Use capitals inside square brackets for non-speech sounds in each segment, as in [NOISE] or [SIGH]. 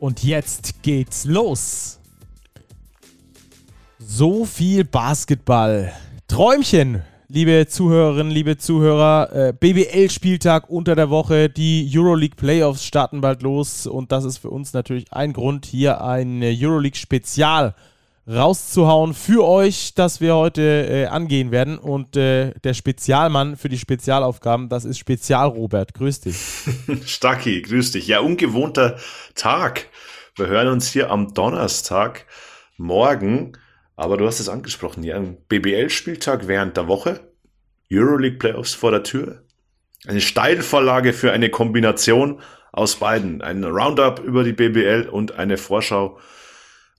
Und jetzt geht's los. So viel Basketball. Träumchen, liebe Zuhörerinnen, liebe Zuhörer. Äh, BBL-Spieltag unter der Woche. Die Euroleague Playoffs starten bald los. Und das ist für uns natürlich ein Grund, hier ein Euroleague-Spezial rauszuhauen für euch, das wir heute äh, angehen werden. Und äh, der Spezialmann für die Spezialaufgaben, das ist Spezial Robert. Grüß dich. [LAUGHS] Stacki, grüß dich. Ja, ungewohnter Tag. Wir hören uns hier am Donnerstag morgen. Aber du hast es angesprochen, ja, ein BBL-Spieltag während der Woche. Euroleague Playoffs vor der Tür. Eine Steilvorlage für eine Kombination aus beiden. Ein Roundup über die BBL und eine Vorschau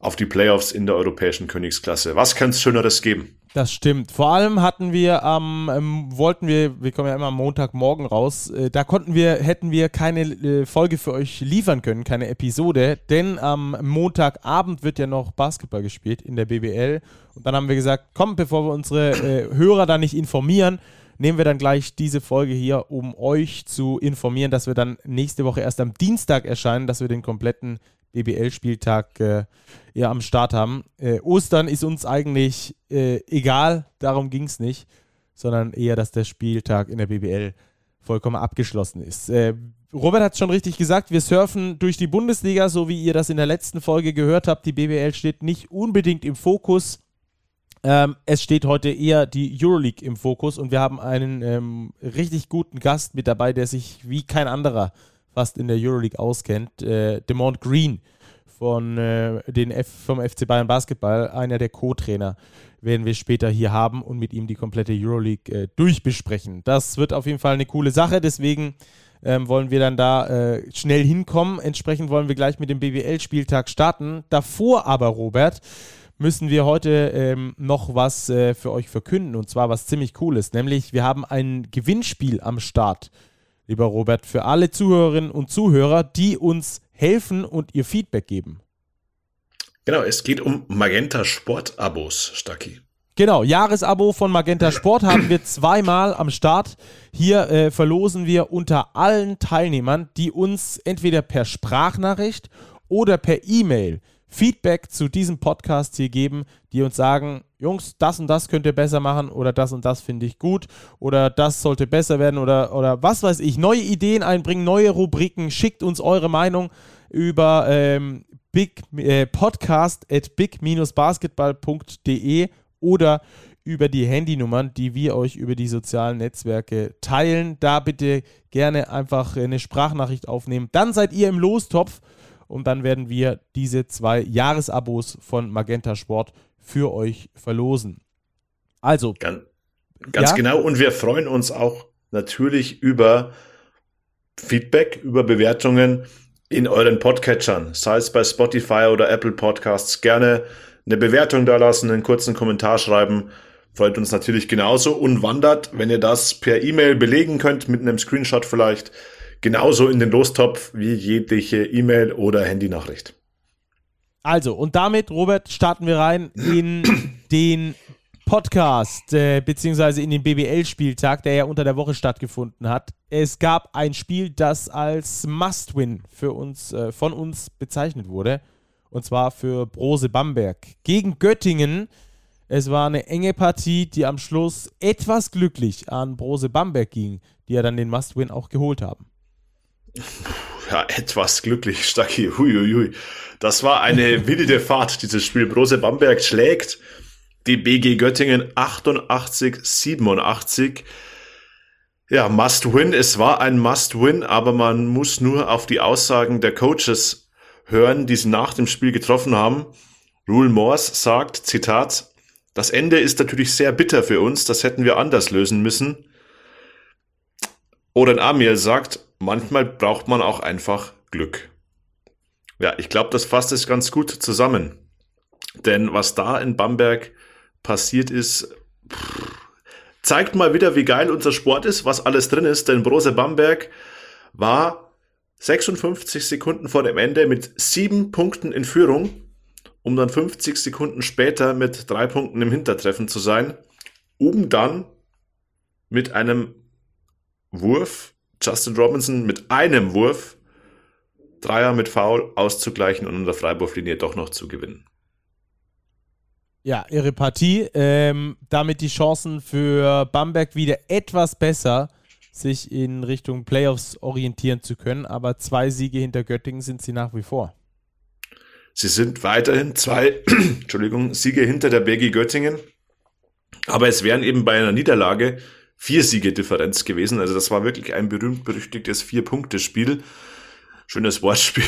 auf die Playoffs in der europäischen Königsklasse. Was kann es Schöneres geben? Das stimmt. Vor allem hatten wir ähm, wollten wir, wir kommen ja immer am Montagmorgen raus, äh, da konnten wir, hätten wir keine äh, Folge für euch liefern können, keine Episode, denn am Montagabend wird ja noch Basketball gespielt in der BBL. Und dann haben wir gesagt, komm, bevor wir unsere äh, Hörer da nicht informieren, nehmen wir dann gleich diese Folge hier, um euch zu informieren, dass wir dann nächste Woche erst am Dienstag erscheinen, dass wir den kompletten BBL-Spieltag äh, ja, am Start haben. Äh, Ostern ist uns eigentlich äh, egal, darum ging es nicht, sondern eher, dass der Spieltag in der BBL vollkommen abgeschlossen ist. Äh, Robert hat es schon richtig gesagt, wir surfen durch die Bundesliga, so wie ihr das in der letzten Folge gehört habt. Die BBL steht nicht unbedingt im Fokus. Ähm, es steht heute eher die Euroleague im Fokus und wir haben einen ähm, richtig guten Gast mit dabei, der sich wie kein anderer fast in der Euroleague auskennt. Äh, Demont Green von äh, den F vom FC Bayern Basketball, einer der Co-Trainer, werden wir später hier haben und mit ihm die komplette Euroleague äh, durchbesprechen. Das wird auf jeden Fall eine coole Sache, deswegen ähm, wollen wir dann da äh, schnell hinkommen. Entsprechend wollen wir gleich mit dem BWL-Spieltag starten. Davor aber, Robert, müssen wir heute ähm, noch was äh, für euch verkünden und zwar was ziemlich cooles, nämlich wir haben ein Gewinnspiel am Start lieber Robert, für alle Zuhörerinnen und Zuhörer, die uns helfen und ihr Feedback geben. Genau, es geht um Magenta Sport-Abos, Stacki. Genau, Jahresabo von Magenta Sport haben wir zweimal am Start. Hier äh, verlosen wir unter allen Teilnehmern, die uns entweder per Sprachnachricht oder per E-Mail Feedback zu diesem Podcast hier geben, die uns sagen, Jungs, das und das könnt ihr besser machen oder das und das finde ich gut oder das sollte besser werden oder, oder was weiß ich, neue Ideen einbringen, neue Rubriken, schickt uns eure Meinung über ähm, big, äh, podcast at big-basketball.de oder über die Handynummern, die wir euch über die sozialen Netzwerke teilen. Da bitte gerne einfach eine Sprachnachricht aufnehmen. Dann seid ihr im Lostopf und dann werden wir diese zwei Jahresabos von Magenta Sport für euch verlosen. Also. Ganz, ganz ja? genau. Und wir freuen uns auch natürlich über Feedback, über Bewertungen in euren Podcatchern, sei es bei Spotify oder Apple Podcasts. Gerne eine Bewertung da lassen, einen kurzen Kommentar schreiben. Freut uns natürlich genauso und wandert, wenn ihr das per E-Mail belegen könnt, mit einem Screenshot vielleicht, genauso in den Lostopf wie jegliche E-Mail oder Handynachricht. Also, und damit, Robert, starten wir rein in [CLEARS THROAT] den Podcast, äh, beziehungsweise in den BBL-Spieltag, der ja unter der Woche stattgefunden hat. Es gab ein Spiel, das als Must-Win für uns, äh, von uns bezeichnet wurde. Und zwar für Brose Bamberg gegen Göttingen. Es war eine enge Partie, die am Schluss etwas glücklich an Brose Bamberg ging, die ja dann den Must-Win auch geholt haben ja, etwas glücklich, Stacki. Huiuiui. Das war eine [LAUGHS] wilde Fahrt, dieses Spiel. Brose Bamberg schlägt die BG Göttingen 88, 87. Ja, must win. Es war ein must win, aber man muss nur auf die Aussagen der Coaches hören, die sie nach dem Spiel getroffen haben. Rule Morse sagt, Zitat, das Ende ist natürlich sehr bitter für uns, das hätten wir anders lösen müssen. Oren Amir sagt, manchmal braucht man auch einfach Glück. Ja, ich glaube, das fasst es ganz gut zusammen. Denn was da in Bamberg passiert ist, pff, zeigt mal wieder, wie geil unser Sport ist, was alles drin ist. Denn Brose Bamberg war 56 Sekunden vor dem Ende mit sieben Punkten in Führung, um dann 50 Sekunden später mit drei Punkten im Hintertreffen zu sein, um dann mit einem Wurf, Justin Robinson mit einem Wurf Dreier mit Foul auszugleichen und an der Freiwurflinie doch noch zu gewinnen. Ja, ihre Partie. Ähm, damit die Chancen für Bamberg wieder etwas besser, sich in Richtung Playoffs orientieren zu können. Aber zwei Siege hinter Göttingen sind sie nach wie vor. Sie sind weiterhin zwei [CLEARS THROAT] Entschuldigung, Siege hinter der BG Göttingen. Aber es wären eben bei einer Niederlage vier Siege Differenz gewesen. Also das war wirklich ein berühmt-berüchtigtes Vier-Punkte-Spiel schönes Wortspiel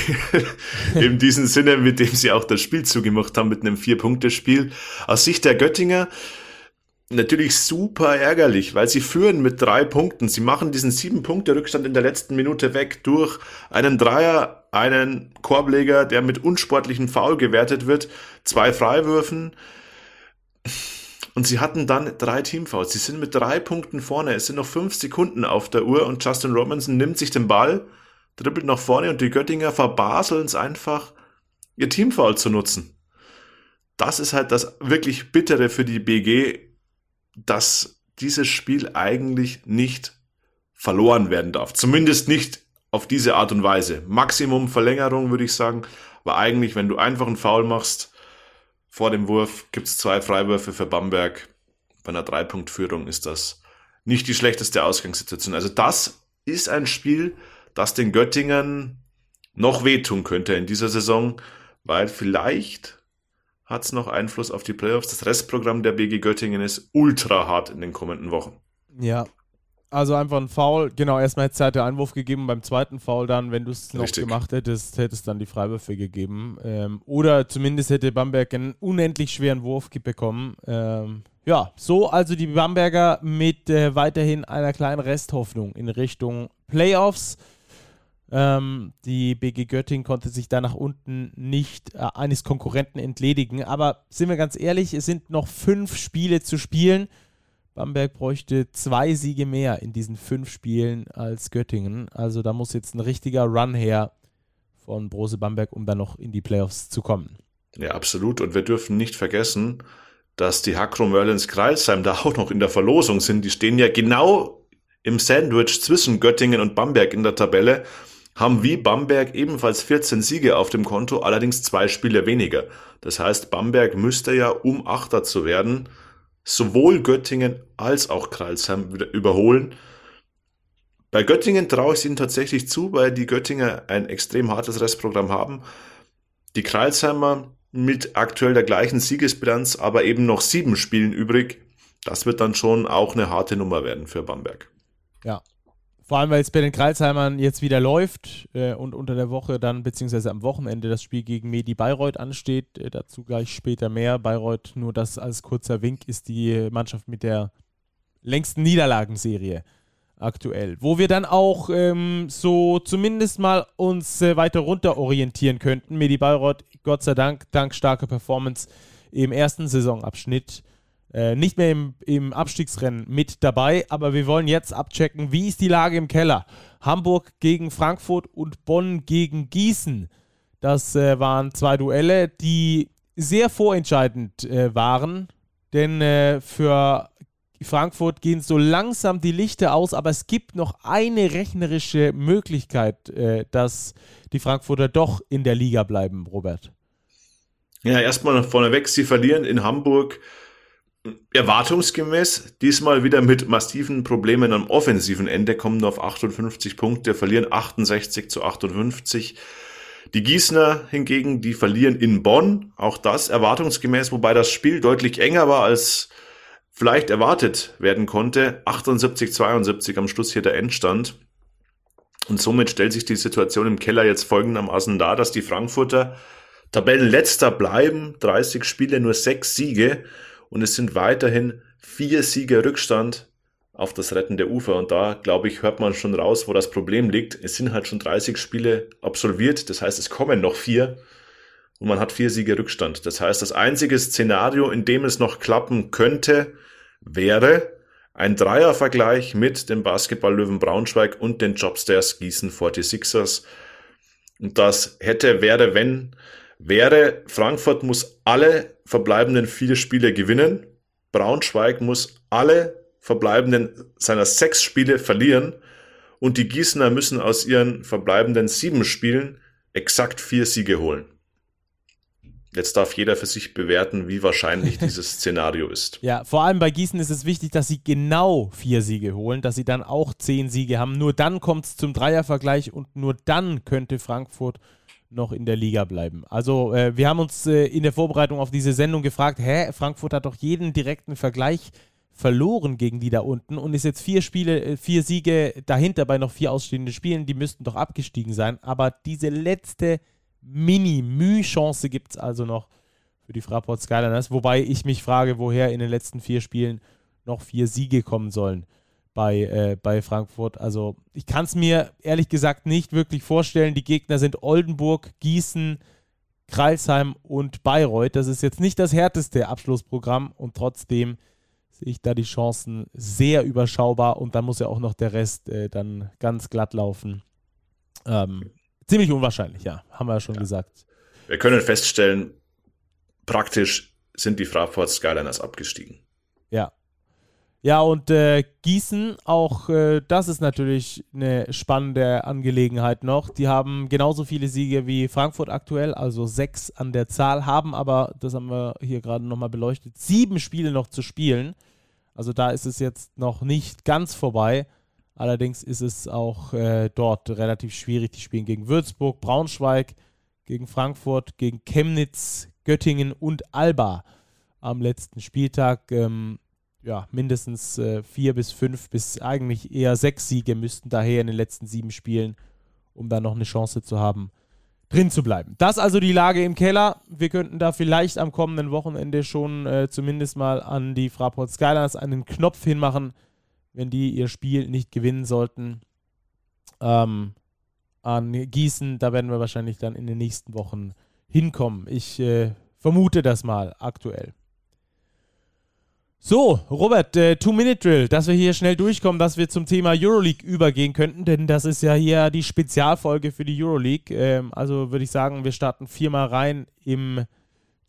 [LAUGHS] in diesem Sinne, mit dem sie auch das Spiel zugemacht haben, mit einem Vier-Punkte-Spiel. Aus Sicht der Göttinger natürlich super ärgerlich, weil sie führen mit drei Punkten. Sie machen diesen Sieben-Punkte-Rückstand in der letzten Minute weg durch einen Dreier, einen Korbleger, der mit unsportlichen Foul gewertet wird, zwei Freiwürfen. Und sie hatten dann drei Teamfouls. Sie sind mit drei Punkten vorne. Es sind noch fünf Sekunden auf der Uhr und Justin Robinson nimmt sich den Ball dribbelt nach vorne und die Göttinger verbaseln es einfach, ihr Teamfoul zu nutzen. Das ist halt das wirklich Bittere für die BG, dass dieses Spiel eigentlich nicht verloren werden darf. Zumindest nicht auf diese Art und Weise. Maximum Verlängerung würde ich sagen, aber eigentlich, wenn du einfach einen Foul machst vor dem Wurf, gibt es zwei Freiwürfe für Bamberg. Bei einer Dreipunktführung ist das nicht die schlechteste Ausgangssituation. Also das ist ein Spiel, das den Göttingen noch wehtun könnte in dieser Saison, weil vielleicht hat es noch Einfluss auf die Playoffs. Das Restprogramm der BG Göttingen ist ultra hart in den kommenden Wochen. Ja. Also einfach ein Foul, genau, erstmal hätte es halt der Einwurf gegeben, beim zweiten Foul dann, wenn du es noch gemacht hättest, hätte es dann die Freiwürfe gegeben. Ähm, oder zumindest hätte Bamberg einen unendlich schweren Wurf bekommen. Ähm, ja, so also die Bamberger mit äh, weiterhin einer kleinen Resthoffnung in Richtung Playoffs. Ähm, die BG Göttingen konnte sich da nach unten nicht äh, eines Konkurrenten entledigen. Aber sind wir ganz ehrlich, es sind noch fünf Spiele zu spielen. Bamberg bräuchte zwei Siege mehr in diesen fünf Spielen als Göttingen. Also da muss jetzt ein richtiger Run her von Brose Bamberg, um dann noch in die Playoffs zu kommen. Ja, absolut. Und wir dürfen nicht vergessen, dass die Hakro Merlins Kreilsheim da auch noch in der Verlosung sind. Die stehen ja genau im Sandwich zwischen Göttingen und Bamberg in der Tabelle haben wie Bamberg ebenfalls 14 Siege auf dem Konto, allerdings zwei Spiele weniger. Das heißt, Bamberg müsste ja, um Achter zu werden, sowohl Göttingen als auch Kreilsheim überholen. Bei Göttingen traue ich es ihnen tatsächlich zu, weil die Göttinger ein extrem hartes Restprogramm haben. Die Kreilsheimer mit aktuell der gleichen Siegesbilanz, aber eben noch sieben Spielen übrig. Das wird dann schon auch eine harte Nummer werden für Bamberg. Ja, vor allem, weil es bei den Kreilsheimern jetzt wieder läuft äh, und unter der Woche dann, beziehungsweise am Wochenende, das Spiel gegen Medi Bayreuth ansteht. Äh, dazu gleich später mehr. Bayreuth, nur das als kurzer Wink, ist die Mannschaft mit der längsten Niederlagenserie aktuell. Wo wir dann auch ähm, so zumindest mal uns äh, weiter runter orientieren könnten. Medi Bayreuth, Gott sei Dank, dank starker Performance im ersten Saisonabschnitt äh, nicht mehr im, im Abstiegsrennen mit dabei, aber wir wollen jetzt abchecken, wie ist die Lage im Keller. Hamburg gegen Frankfurt und Bonn gegen Gießen. Das äh, waren zwei Duelle, die sehr vorentscheidend äh, waren, denn äh, für Frankfurt gehen so langsam die Lichter aus, aber es gibt noch eine rechnerische Möglichkeit, äh, dass die Frankfurter doch in der Liga bleiben, Robert. Ja, erstmal vorneweg, sie verlieren in Hamburg erwartungsgemäß diesmal wieder mit massiven Problemen am offensiven Ende, kommen nur auf 58 Punkte, verlieren 68 zu 58. Die Gießner hingegen, die verlieren in Bonn, auch das erwartungsgemäß, wobei das Spiel deutlich enger war als vielleicht erwartet werden konnte. 78 72 am Schluss hier der Endstand. Und somit stellt sich die Situation im Keller jetzt folgendermaßen dar, dass die Frankfurter Tabellenletzter bleiben, 30 Spiele, nur sechs Siege und es sind weiterhin vier Siege Rückstand auf das rettende Ufer. Und da, glaube ich, hört man schon raus, wo das Problem liegt. Es sind halt schon 30 Spiele absolviert. Das heißt, es kommen noch vier und man hat vier Siege Rückstand. Das heißt, das einzige Szenario, in dem es noch klappen könnte, wäre ein Dreiervergleich mit dem Basketball-Löwen Braunschweig und den Jobstairs Gießen 46ers. Und das hätte, wäre, wenn, wäre, Frankfurt muss alle verbleibenden vier Spiele gewinnen. Braunschweig muss alle verbleibenden seiner sechs Spiele verlieren. Und die Gießener müssen aus ihren verbleibenden sieben Spielen exakt vier Siege holen. Jetzt darf jeder für sich bewerten, wie wahrscheinlich [LAUGHS] dieses Szenario ist. Ja, vor allem bei Gießen ist es wichtig, dass sie genau vier Siege holen, dass sie dann auch zehn Siege haben. Nur dann kommt es zum Dreiervergleich und nur dann könnte Frankfurt noch in der Liga bleiben. Also äh, wir haben uns äh, in der Vorbereitung auf diese Sendung gefragt, hä, Frankfurt hat doch jeden direkten Vergleich verloren gegen die da unten und ist jetzt vier Spiele, äh, vier Siege dahinter bei noch vier ausstehenden Spielen, die müssten doch abgestiegen sein. Aber diese letzte Mini-Müh-Chance gibt es also noch für die Fraport Skyliners, wobei ich mich frage, woher in den letzten vier Spielen noch vier Siege kommen sollen bei, äh, bei Frankfurt. Also ich kann es mir ehrlich gesagt nicht wirklich vorstellen. Die Gegner sind Oldenburg, Gießen, Kreilsheim und Bayreuth. Das ist jetzt nicht das härteste Abschlussprogramm und trotzdem sehe ich da die Chancen sehr überschaubar und dann muss ja auch noch der Rest äh, dann ganz glatt laufen. Ähm, Ziemlich unwahrscheinlich, ja, haben wir ja schon ja. gesagt. Wir können feststellen, praktisch sind die Fraport Skyliners abgestiegen. Ja. Ja, und äh, Gießen, auch äh, das ist natürlich eine spannende Angelegenheit noch. Die haben genauso viele Siege wie Frankfurt aktuell, also sechs an der Zahl, haben aber, das haben wir hier gerade nochmal beleuchtet, sieben Spiele noch zu spielen. Also da ist es jetzt noch nicht ganz vorbei. Allerdings ist es auch äh, dort relativ schwierig. Die spielen gegen Würzburg, Braunschweig, gegen Frankfurt, gegen Chemnitz, Göttingen und Alba am letzten Spieltag. Ähm, ja, mindestens äh, vier bis fünf bis eigentlich eher sechs Siege müssten daher in den letzten sieben Spielen, um da noch eine Chance zu haben, drin zu bleiben. Das also die Lage im Keller. Wir könnten da vielleicht am kommenden Wochenende schon äh, zumindest mal an die Fraport Skyliners einen Knopf hinmachen wenn die ihr Spiel nicht gewinnen sollten. Ähm, an Gießen, da werden wir wahrscheinlich dann in den nächsten Wochen hinkommen. Ich äh, vermute das mal aktuell. So, Robert, äh, Two-Minute-Drill, dass wir hier schnell durchkommen, dass wir zum Thema Euroleague übergehen könnten, denn das ist ja hier die Spezialfolge für die Euroleague. Ähm, also würde ich sagen, wir starten viermal rein im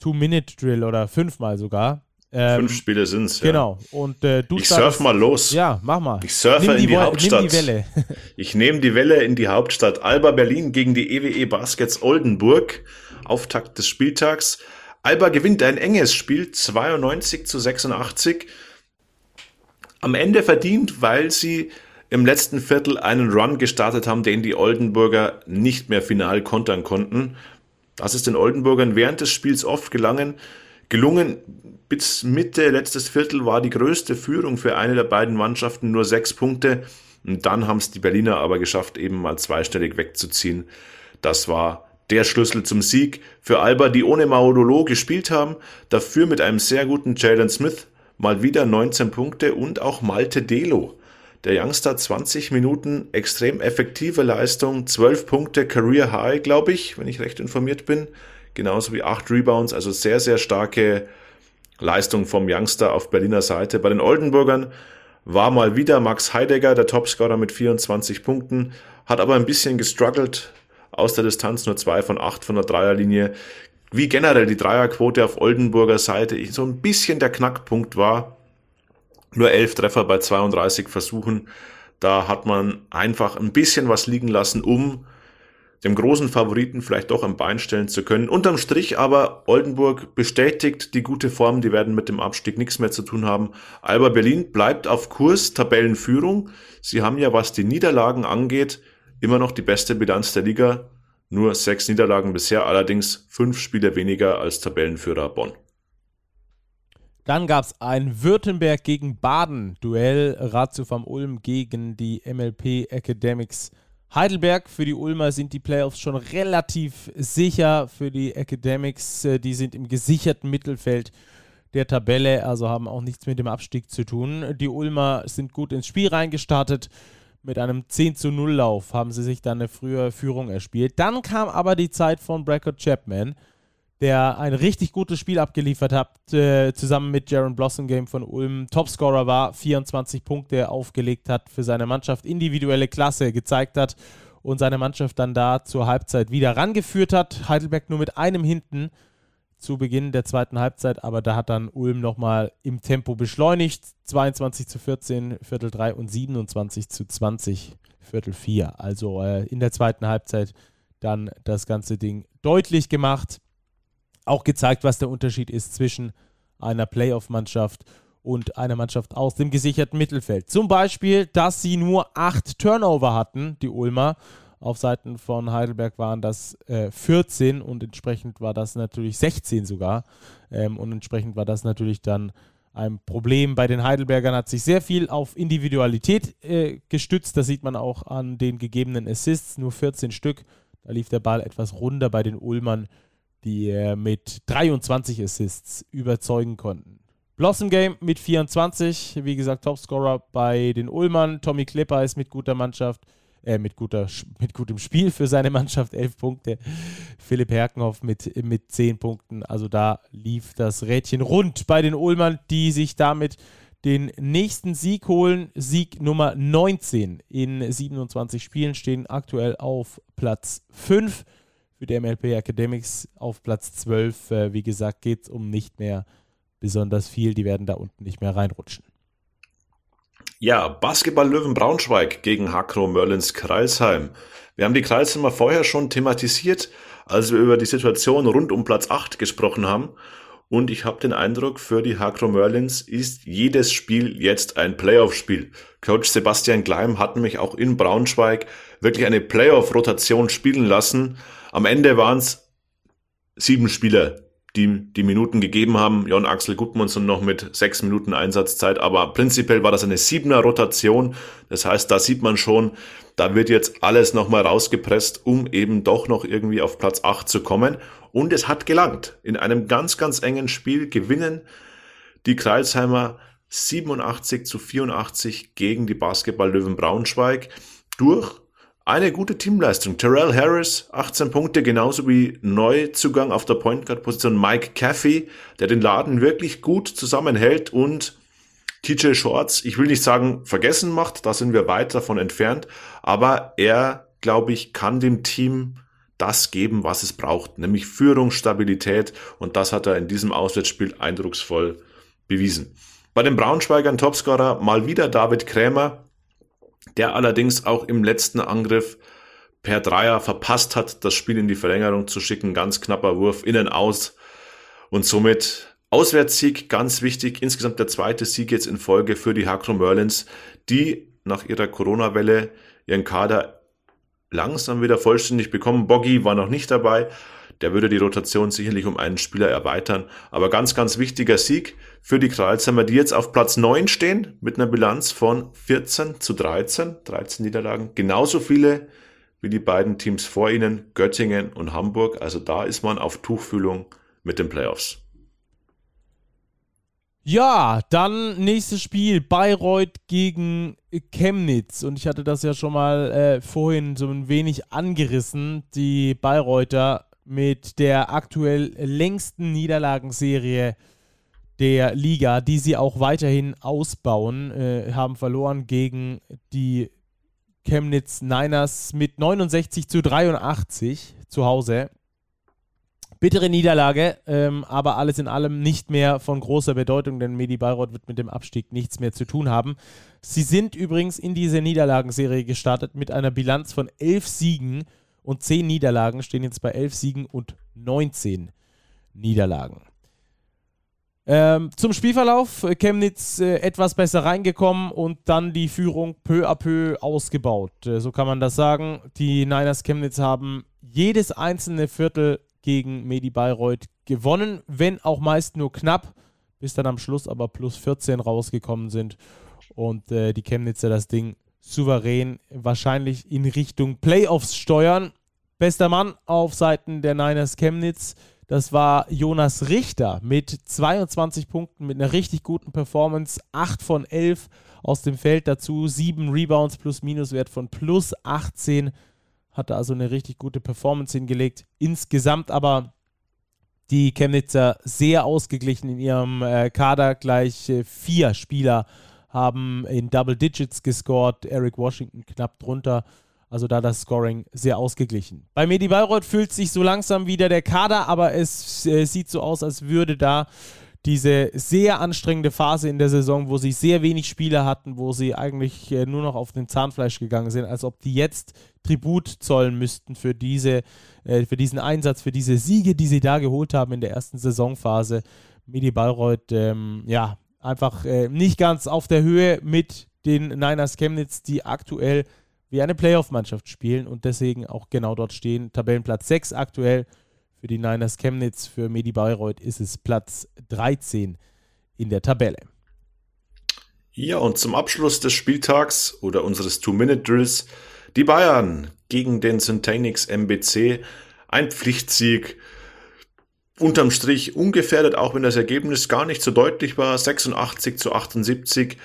Two-Minute-Drill oder fünfmal sogar. Ähm, Fünf Spiele sind es. Ja. Genau. Und äh, du ich surf mal los. Ja, mach mal. Ich surfe in die, die Hauptstadt. Nimm die Welle. [LAUGHS] ich nehme die Welle in die Hauptstadt. Alba Berlin gegen die EWE e Baskets Oldenburg. Auftakt des Spieltags. Alba gewinnt ein enges Spiel, 92 zu 86. Am Ende verdient, weil sie im letzten Viertel einen Run gestartet haben, den die Oldenburger nicht mehr final kontern konnten. Das ist den Oldenburgern während des Spiels oft gelangen, gelungen bis Mitte letztes Viertel war die größte Führung für eine der beiden Mannschaften nur sechs Punkte. Und dann haben es die Berliner aber geschafft, eben mal zweistellig wegzuziehen. Das war der Schlüssel zum Sieg für Alba, die ohne Maudolo gespielt haben, dafür mit einem sehr guten Jalen Smith, mal wieder 19 Punkte und auch Malte Delo. Der Youngster 20 Minuten, extrem effektive Leistung, 12 Punkte Career High, glaube ich, wenn ich recht informiert bin, genauso wie 8 Rebounds, also sehr, sehr starke Leistung vom Youngster auf Berliner Seite. Bei den Oldenburgern war mal wieder Max Heidegger, der Topscorer mit 24 Punkten, hat aber ein bisschen gestruggelt aus der Distanz, nur zwei von acht von der Dreierlinie. Wie generell die Dreierquote auf Oldenburger Seite so ein bisschen der Knackpunkt war. Nur elf Treffer bei 32 Versuchen. Da hat man einfach ein bisschen was liegen lassen, um dem großen Favoriten vielleicht doch am Bein stellen zu können. Unterm Strich aber Oldenburg bestätigt die gute Form, die werden mit dem Abstieg nichts mehr zu tun haben. Alba Berlin bleibt auf Kurs, Tabellenführung. Sie haben ja, was die Niederlagen angeht, immer noch die beste Bilanz der Liga. Nur sechs Niederlagen bisher, allerdings fünf Spiele weniger als Tabellenführer Bonn. Dann gab es ein Württemberg gegen Baden Duell, Ratio vom Ulm gegen die MLP Academics Heidelberg, für die Ulmer sind die Playoffs schon relativ sicher. Für die Academics, äh, die sind im gesicherten Mittelfeld der Tabelle, also haben auch nichts mit dem Abstieg zu tun. Die Ulmer sind gut ins Spiel reingestartet. Mit einem 10 zu 0 Lauf haben sie sich dann eine frühe Führung erspielt. Dann kam aber die Zeit von Brackett Chapman, der ein richtig gutes Spiel abgeliefert hat, äh, zusammen mit Jaron Blossom Game von Ulm. Topscorer war, 24 Punkte aufgelegt hat für seine Mannschaft, individuelle Klasse gezeigt hat und seine Mannschaft dann da zur Halbzeit wieder rangeführt hat. Heidelberg nur mit einem hinten zu Beginn der zweiten Halbzeit, aber da hat dann Ulm nochmal im Tempo beschleunigt. 22 zu 14, Viertel 3 und 27 zu 20, Viertel 4. Also äh, in der zweiten Halbzeit dann das ganze Ding deutlich gemacht. Auch gezeigt, was der Unterschied ist zwischen einer Playoff-Mannschaft und einer Mannschaft aus dem gesicherten Mittelfeld. Zum Beispiel, dass sie nur acht Turnover hatten, die Ulmer, auf Seiten von Heidelberg waren das äh, 14 und entsprechend war das natürlich 16 sogar. Ähm, und entsprechend war das natürlich dann ein Problem. Bei den Heidelbergern hat sich sehr viel auf Individualität äh, gestützt. Das sieht man auch an den gegebenen Assists, nur 14 Stück. Da lief der Ball etwas runder bei den Ulmern, die äh, mit 23 Assists überzeugen konnten. Blossom Game mit 24, wie gesagt, Topscorer bei den Ulmern. Tommy Klipper ist mit guter Mannschaft äh, mit, guter, mit gutem Spiel für seine Mannschaft, elf Punkte. Philipp Herkenhoff mit, mit zehn Punkten. Also da lief das Rädchen rund bei den Ulmern, die sich damit den nächsten Sieg holen. Sieg Nummer 19 in 27 Spielen stehen aktuell auf Platz 5. Für die MLP Academics auf Platz 12. Äh, wie gesagt, geht es um nicht mehr besonders viel. Die werden da unten nicht mehr reinrutschen. Ja, Basketball Löwen Braunschweig gegen Hakro Merlins Kreisheim. Wir haben die Kreisheimer vorher schon thematisiert, als wir über die Situation rund um Platz 8 gesprochen haben. Und ich habe den Eindruck, für die Hakro Merlins ist jedes Spiel jetzt ein Playoff-Spiel. Coach Sebastian Gleim hat mich auch in Braunschweig wirklich eine Playoff-Rotation spielen lassen. Am Ende waren es sieben Spieler, die die Minuten gegeben haben. Jon Axel Gudmundsson noch mit sechs Minuten Einsatzzeit, aber prinzipiell war das eine siebener Rotation. Das heißt, da sieht man schon, da wird jetzt alles nochmal rausgepresst, um eben doch noch irgendwie auf Platz acht zu kommen. Und es hat gelangt. In einem ganz, ganz engen Spiel gewinnen die Kreilsheimer 87 zu 84 gegen die Basketball-Löwen Braunschweig durch eine gute Teamleistung. Terrell Harris, 18 Punkte, genauso wie Neuzugang auf der Point Guard Position Mike Caffey, der den Laden wirklich gut zusammenhält und TJ Shorts, ich will nicht sagen vergessen macht, da sind wir weit davon entfernt, aber er, glaube ich, kann dem Team das geben, was es braucht, nämlich Führung, Stabilität und das hat er in diesem Auswärtsspiel eindrucksvoll bewiesen. Bei den Braunschweigern Topscorer mal wieder David Krämer, der allerdings auch im letzten Angriff per Dreier verpasst hat, das Spiel in die Verlängerung zu schicken. Ganz knapper Wurf innen aus und somit Auswärtssieg, ganz wichtig. Insgesamt der zweite Sieg jetzt in Folge für die Hakro Merlins, die nach ihrer Corona-Welle ihren Kader langsam wieder vollständig bekommen. Boggy war noch nicht dabei, der würde die Rotation sicherlich um einen Spieler erweitern. Aber ganz, ganz wichtiger Sieg für die Kreuzheimer, die jetzt auf Platz 9 stehen mit einer Bilanz von 14 zu 13, 13 Niederlagen. Genauso viele wie die beiden Teams vor ihnen, Göttingen und Hamburg. Also da ist man auf Tuchfühlung mit den Playoffs. Ja, dann nächstes Spiel, Bayreuth gegen Chemnitz. Und ich hatte das ja schon mal äh, vorhin so ein wenig angerissen. Die Bayreuther mit der aktuell längsten Niederlagenserie der Liga, die sie auch weiterhin ausbauen, äh, haben verloren gegen die Chemnitz Niners mit 69 zu 83 zu Hause. Bittere Niederlage, ähm, aber alles in allem nicht mehr von großer Bedeutung, denn Medi Bayreuth wird mit dem Abstieg nichts mehr zu tun haben. Sie sind übrigens in diese Niederlagenserie gestartet mit einer Bilanz von elf Siegen und 10 Niederlagen, stehen jetzt bei 11 Siegen und 19 Niederlagen. Ähm, zum Spielverlauf, Chemnitz äh, etwas besser reingekommen und dann die Führung peu à peu ausgebaut. Äh, so kann man das sagen. Die Niners Chemnitz haben jedes einzelne Viertel gegen Medi Bayreuth gewonnen, wenn auch meist nur knapp, bis dann am Schluss aber plus 14 rausgekommen sind und äh, die Chemnitzer das Ding souverän wahrscheinlich in Richtung Playoffs steuern. Bester Mann auf Seiten der Niners Chemnitz, Das war Jonas Richter mit 22 Punkten, mit einer richtig guten Performance. 8 von 11 aus dem Feld dazu, 7 Rebounds plus Minuswert von plus 18. Hatte also eine richtig gute Performance hingelegt. Insgesamt aber die Chemnitzer sehr ausgeglichen in ihrem äh, Kader. Gleich äh, vier Spieler haben in Double Digits gescored. Eric Washington knapp drunter. Also da das Scoring sehr ausgeglichen. Bei Medi Bayreuth fühlt sich so langsam wieder der Kader, aber es äh, sieht so aus, als würde da diese sehr anstrengende Phase in der Saison, wo sie sehr wenig Spieler hatten, wo sie eigentlich äh, nur noch auf den Zahnfleisch gegangen sind, als ob die jetzt Tribut zollen müssten für, diese, äh, für diesen Einsatz, für diese Siege, die sie da geholt haben in der ersten Saisonphase. Medi Bayreuth, ähm, ja, einfach äh, nicht ganz auf der Höhe mit den Niners Chemnitz, die aktuell wie eine Playoff-Mannschaft spielen und deswegen auch genau dort stehen. Tabellenplatz 6 aktuell für die Niners Chemnitz. Für Medi Bayreuth ist es Platz 13 in der Tabelle. Ja, und zum Abschluss des Spieltags oder unseres Two-Minute-Drills die Bayern gegen den Syntanix MBC. Ein Pflichtsieg. Unterm Strich ungefährdet, auch wenn das Ergebnis gar nicht so deutlich war. 86 zu 78.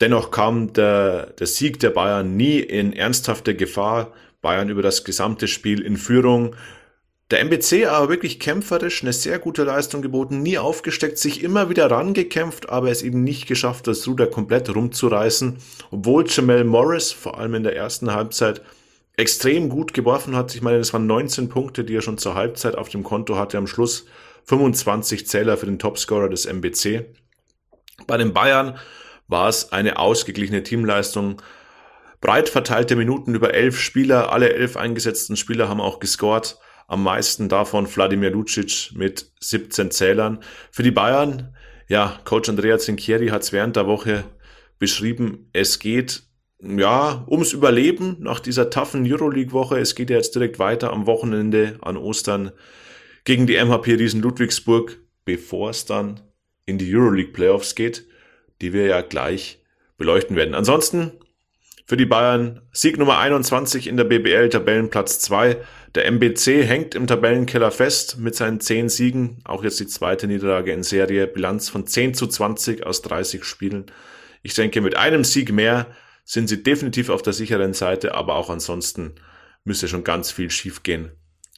Dennoch kam der, der Sieg der Bayern nie in ernsthafte Gefahr. Bayern über das gesamte Spiel in Führung. Der MBC aber wirklich kämpferisch, eine sehr gute Leistung geboten, nie aufgesteckt, sich immer wieder rangekämpft, aber es eben nicht geschafft, das Ruder komplett rumzureißen. Obwohl Jamel Morris, vor allem in der ersten Halbzeit, extrem gut geworfen hat. Ich meine, das waren 19 Punkte, die er schon zur Halbzeit auf dem Konto hatte. Am Schluss 25 Zähler für den Topscorer des MBC. Bei den Bayern war es eine ausgeglichene Teamleistung. Breit verteilte Minuten über elf Spieler, alle elf eingesetzten Spieler haben auch gescored. Am meisten davon Wladimir Lucic mit 17 Zählern. Für die Bayern, ja, Coach Andrea Zinchieri hat es während der Woche beschrieben, es geht ja, ums Überleben nach dieser toughen Euroleague-Woche. Es geht ja jetzt direkt weiter am Wochenende an Ostern gegen die MHP Riesen Ludwigsburg, bevor es dann in die Euroleague Playoffs geht die wir ja gleich beleuchten werden. Ansonsten für die Bayern Sieg Nummer 21 in der BBL, Tabellenplatz 2. Der MBC hängt im Tabellenkeller fest mit seinen 10 Siegen. Auch jetzt die zweite Niederlage in Serie. Bilanz von 10 zu 20 aus 30 Spielen. Ich denke, mit einem Sieg mehr sind sie definitiv auf der sicheren Seite, aber auch ansonsten müsste schon ganz viel schief gehen,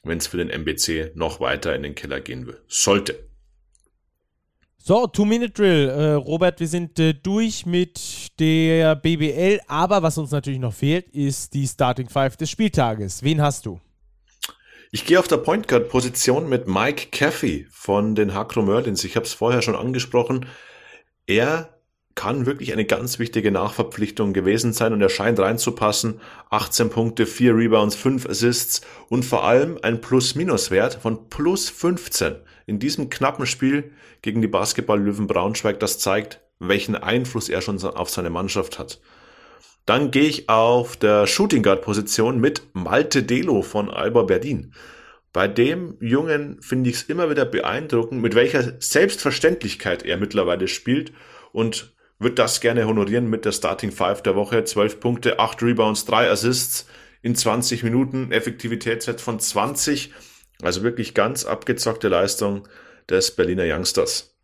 wenn es für den MBC noch weiter in den Keller gehen sollte. So, Two-Minute-Drill. Äh, Robert, wir sind äh, durch mit der BBL, aber was uns natürlich noch fehlt, ist die Starting Five des Spieltages. Wen hast du? Ich gehe auf der Point Guard Position mit Mike Caffey von den Hakro Merlins. Ich habe es vorher schon angesprochen. Er kann wirklich eine ganz wichtige Nachverpflichtung gewesen sein und er scheint reinzupassen. 18 Punkte, 4 Rebounds, 5 Assists und vor allem ein Plus-Minus-Wert von plus 15 in diesem knappen Spiel gegen die Basketball-Löwen Braunschweig, das zeigt, welchen Einfluss er schon auf seine Mannschaft hat. Dann gehe ich auf der Shooting Guard Position mit Malte Delo von Alba Berlin. Bei dem Jungen finde ich es immer wieder beeindruckend, mit welcher Selbstverständlichkeit er mittlerweile spielt und wird das gerne honorieren mit der Starting Five der Woche. 12 Punkte, 8 Rebounds, 3 Assists in 20 Minuten, Effektivitätswert von 20. Also wirklich ganz abgezockte Leistung des Berliner Youngsters.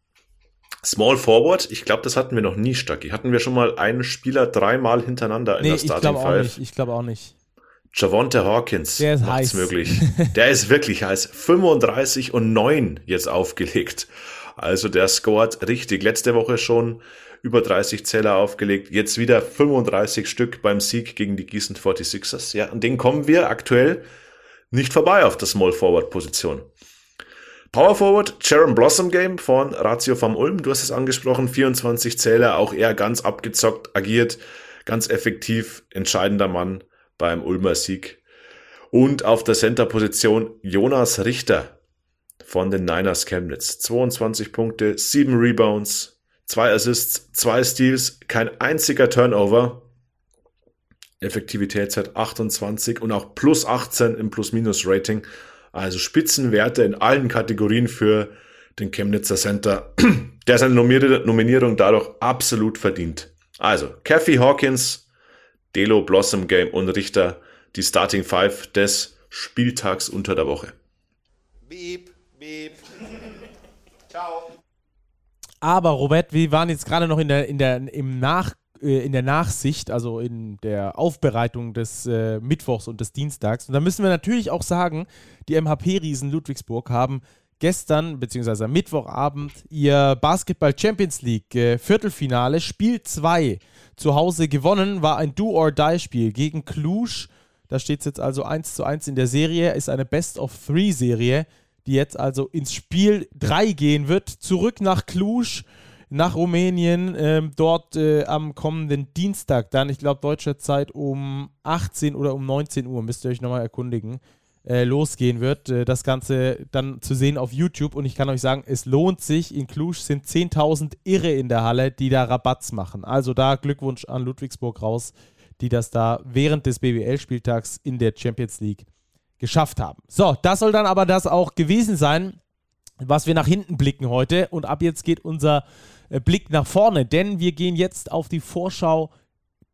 Small Forward, ich glaube, das hatten wir noch nie, Stacki. Hatten wir schon mal einen Spieler dreimal hintereinander in nee, der Starting ich Five? Nicht, ich glaube auch nicht. Javonte Hawkins Der ist heiß. möglich. [LAUGHS] Der ist wirklich heiß. 35 und 9 jetzt aufgelegt. Also der scored richtig. Letzte Woche schon über 30 Zähler aufgelegt. Jetzt wieder 35 Stück beim Sieg gegen die Gießen 46ers. Ja, an den kommen wir aktuell nicht vorbei auf der Small Forward Position. Power Forward, Sharon Blossom Game von Ratio vom Ulm. Du hast es angesprochen. 24 Zähler, auch er ganz abgezockt, agiert, ganz effektiv, entscheidender Mann beim Ulmer Sieg. Und auf der Center-Position Jonas Richter von den Niners Chemnitz. 22 Punkte, 7 Rebounds, 2 Assists, 2 Steals, kein einziger Turnover. Effektivitätszeit 28 und auch plus 18 im Plus-Minus-Rating. Also Spitzenwerte in allen Kategorien für den Chemnitzer Center, [CLEARS THROAT] der seine Nominierung dadurch absolut verdient. Also Kathy Hawkins, Delo Blossom Game und Richter die Starting Five des Spieltags unter der Woche. Beep, beep. Aber Robert, wir waren jetzt gerade noch in der, in der, im Nach, äh, in der Nachsicht, also in der Aufbereitung des äh, Mittwochs und des Dienstags. Und da müssen wir natürlich auch sagen, die MHP-Riesen Ludwigsburg haben gestern bzw. am Mittwochabend ihr Basketball Champions League äh, Viertelfinale Spiel 2 zu Hause gewonnen. War ein Do-or-Die-Spiel gegen Cluj. Da steht es jetzt also 1 zu 1 in der Serie. Ist eine Best-of-Three-Serie, die jetzt also ins Spiel 3 gehen wird. Zurück nach Cluj nach Rumänien, ähm, dort äh, am kommenden Dienstag dann, ich glaube deutscher Zeit um 18 oder um 19 Uhr, müsst ihr euch nochmal erkundigen, äh, losgehen wird. Äh, das Ganze dann zu sehen auf YouTube und ich kann euch sagen, es lohnt sich. In Cluj sind 10.000 Irre in der Halle, die da Rabatz machen. Also da Glückwunsch an Ludwigsburg raus, die das da während des BWL-Spieltags in der Champions League geschafft haben. So, das soll dann aber das auch gewesen sein, was wir nach hinten blicken heute. Und ab jetzt geht unser äh, Blick nach vorne, denn wir gehen jetzt auf die Vorschau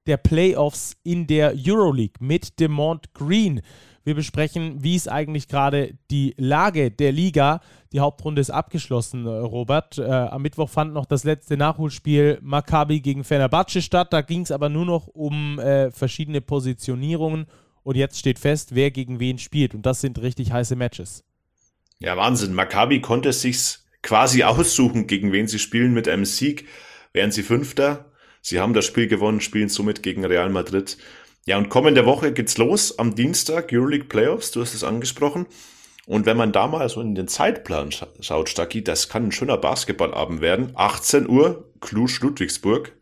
der Playoffs in der Euroleague mit Demont Green. Wir besprechen, wie ist eigentlich gerade die Lage der Liga. Die Hauptrunde ist abgeschlossen, äh, Robert. Äh, am Mittwoch fand noch das letzte Nachholspiel Maccabi gegen Fenerbahce statt. Da ging es aber nur noch um äh, verschiedene Positionierungen. Und jetzt steht fest, wer gegen wen spielt. Und das sind richtig heiße Matches. Ja, Wahnsinn. Maccabi konnte es sich quasi aussuchen, gegen wen sie spielen mit einem Sieg. Wären sie Fünfter. Sie haben das Spiel gewonnen, spielen somit gegen Real Madrid. Ja, und kommende Woche geht's los am Dienstag, Euroleague Playoffs, du hast es angesprochen. Und wenn man da mal so in den Zeitplan schaut, Stacki, das kann ein schöner Basketballabend werden. 18 Uhr, Cluj Ludwigsburg.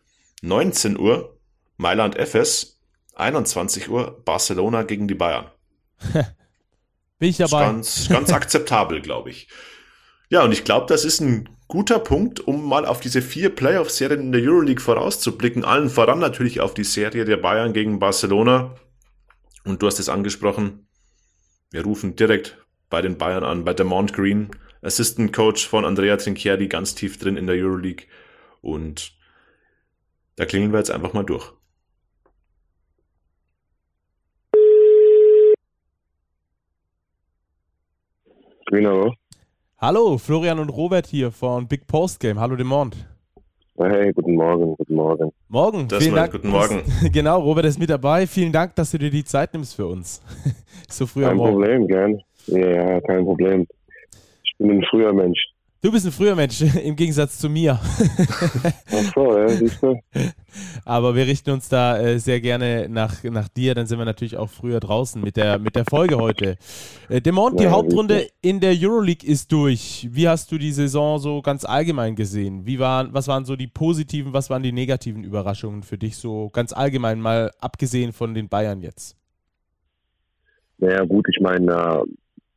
19 Uhr, Mailand FS. 21 Uhr, Barcelona gegen die Bayern. [LAUGHS] Bin ich dabei. Ganz, ganz akzeptabel, [LAUGHS] glaube ich. Ja, und ich glaube, das ist ein guter Punkt, um mal auf diese vier Playoff-Serien in der Euroleague vorauszublicken. Allen voran natürlich auf die Serie der Bayern gegen Barcelona. Und du hast es angesprochen. Wir rufen direkt bei den Bayern an, bei Demont Green, Assistant Coach von Andrea Trinchieri, ganz tief drin in der Euroleague. Und da klingeln wir jetzt einfach mal durch. Green, Hallo, Florian und Robert hier von Big Post Game. Hallo, Demont. Hey, guten Morgen, guten Morgen. Morgen, das vielen Dank. Guten Morgen. [LAUGHS] Genau, Robert ist mit dabei. Vielen Dank, dass du dir die Zeit nimmst für uns. [LAUGHS] so früh Kein am Morgen. Problem, gern. Ja, kein Problem. Ich bin ein früher Mensch. Du bist ein früher Mensch, [LAUGHS] im Gegensatz zu mir. Ach so. [LAUGHS] Aber wir richten uns da äh, sehr gerne nach, nach dir, dann sind wir natürlich auch früher draußen mit der, mit der Folge heute. Äh, Demont, ja, die Hauptrunde in der Euroleague ist durch. Wie hast du die Saison so ganz allgemein gesehen? Wie waren, was waren so die positiven, was waren die negativen Überraschungen für dich so ganz allgemein, mal abgesehen von den Bayern jetzt? Naja gut, ich meine,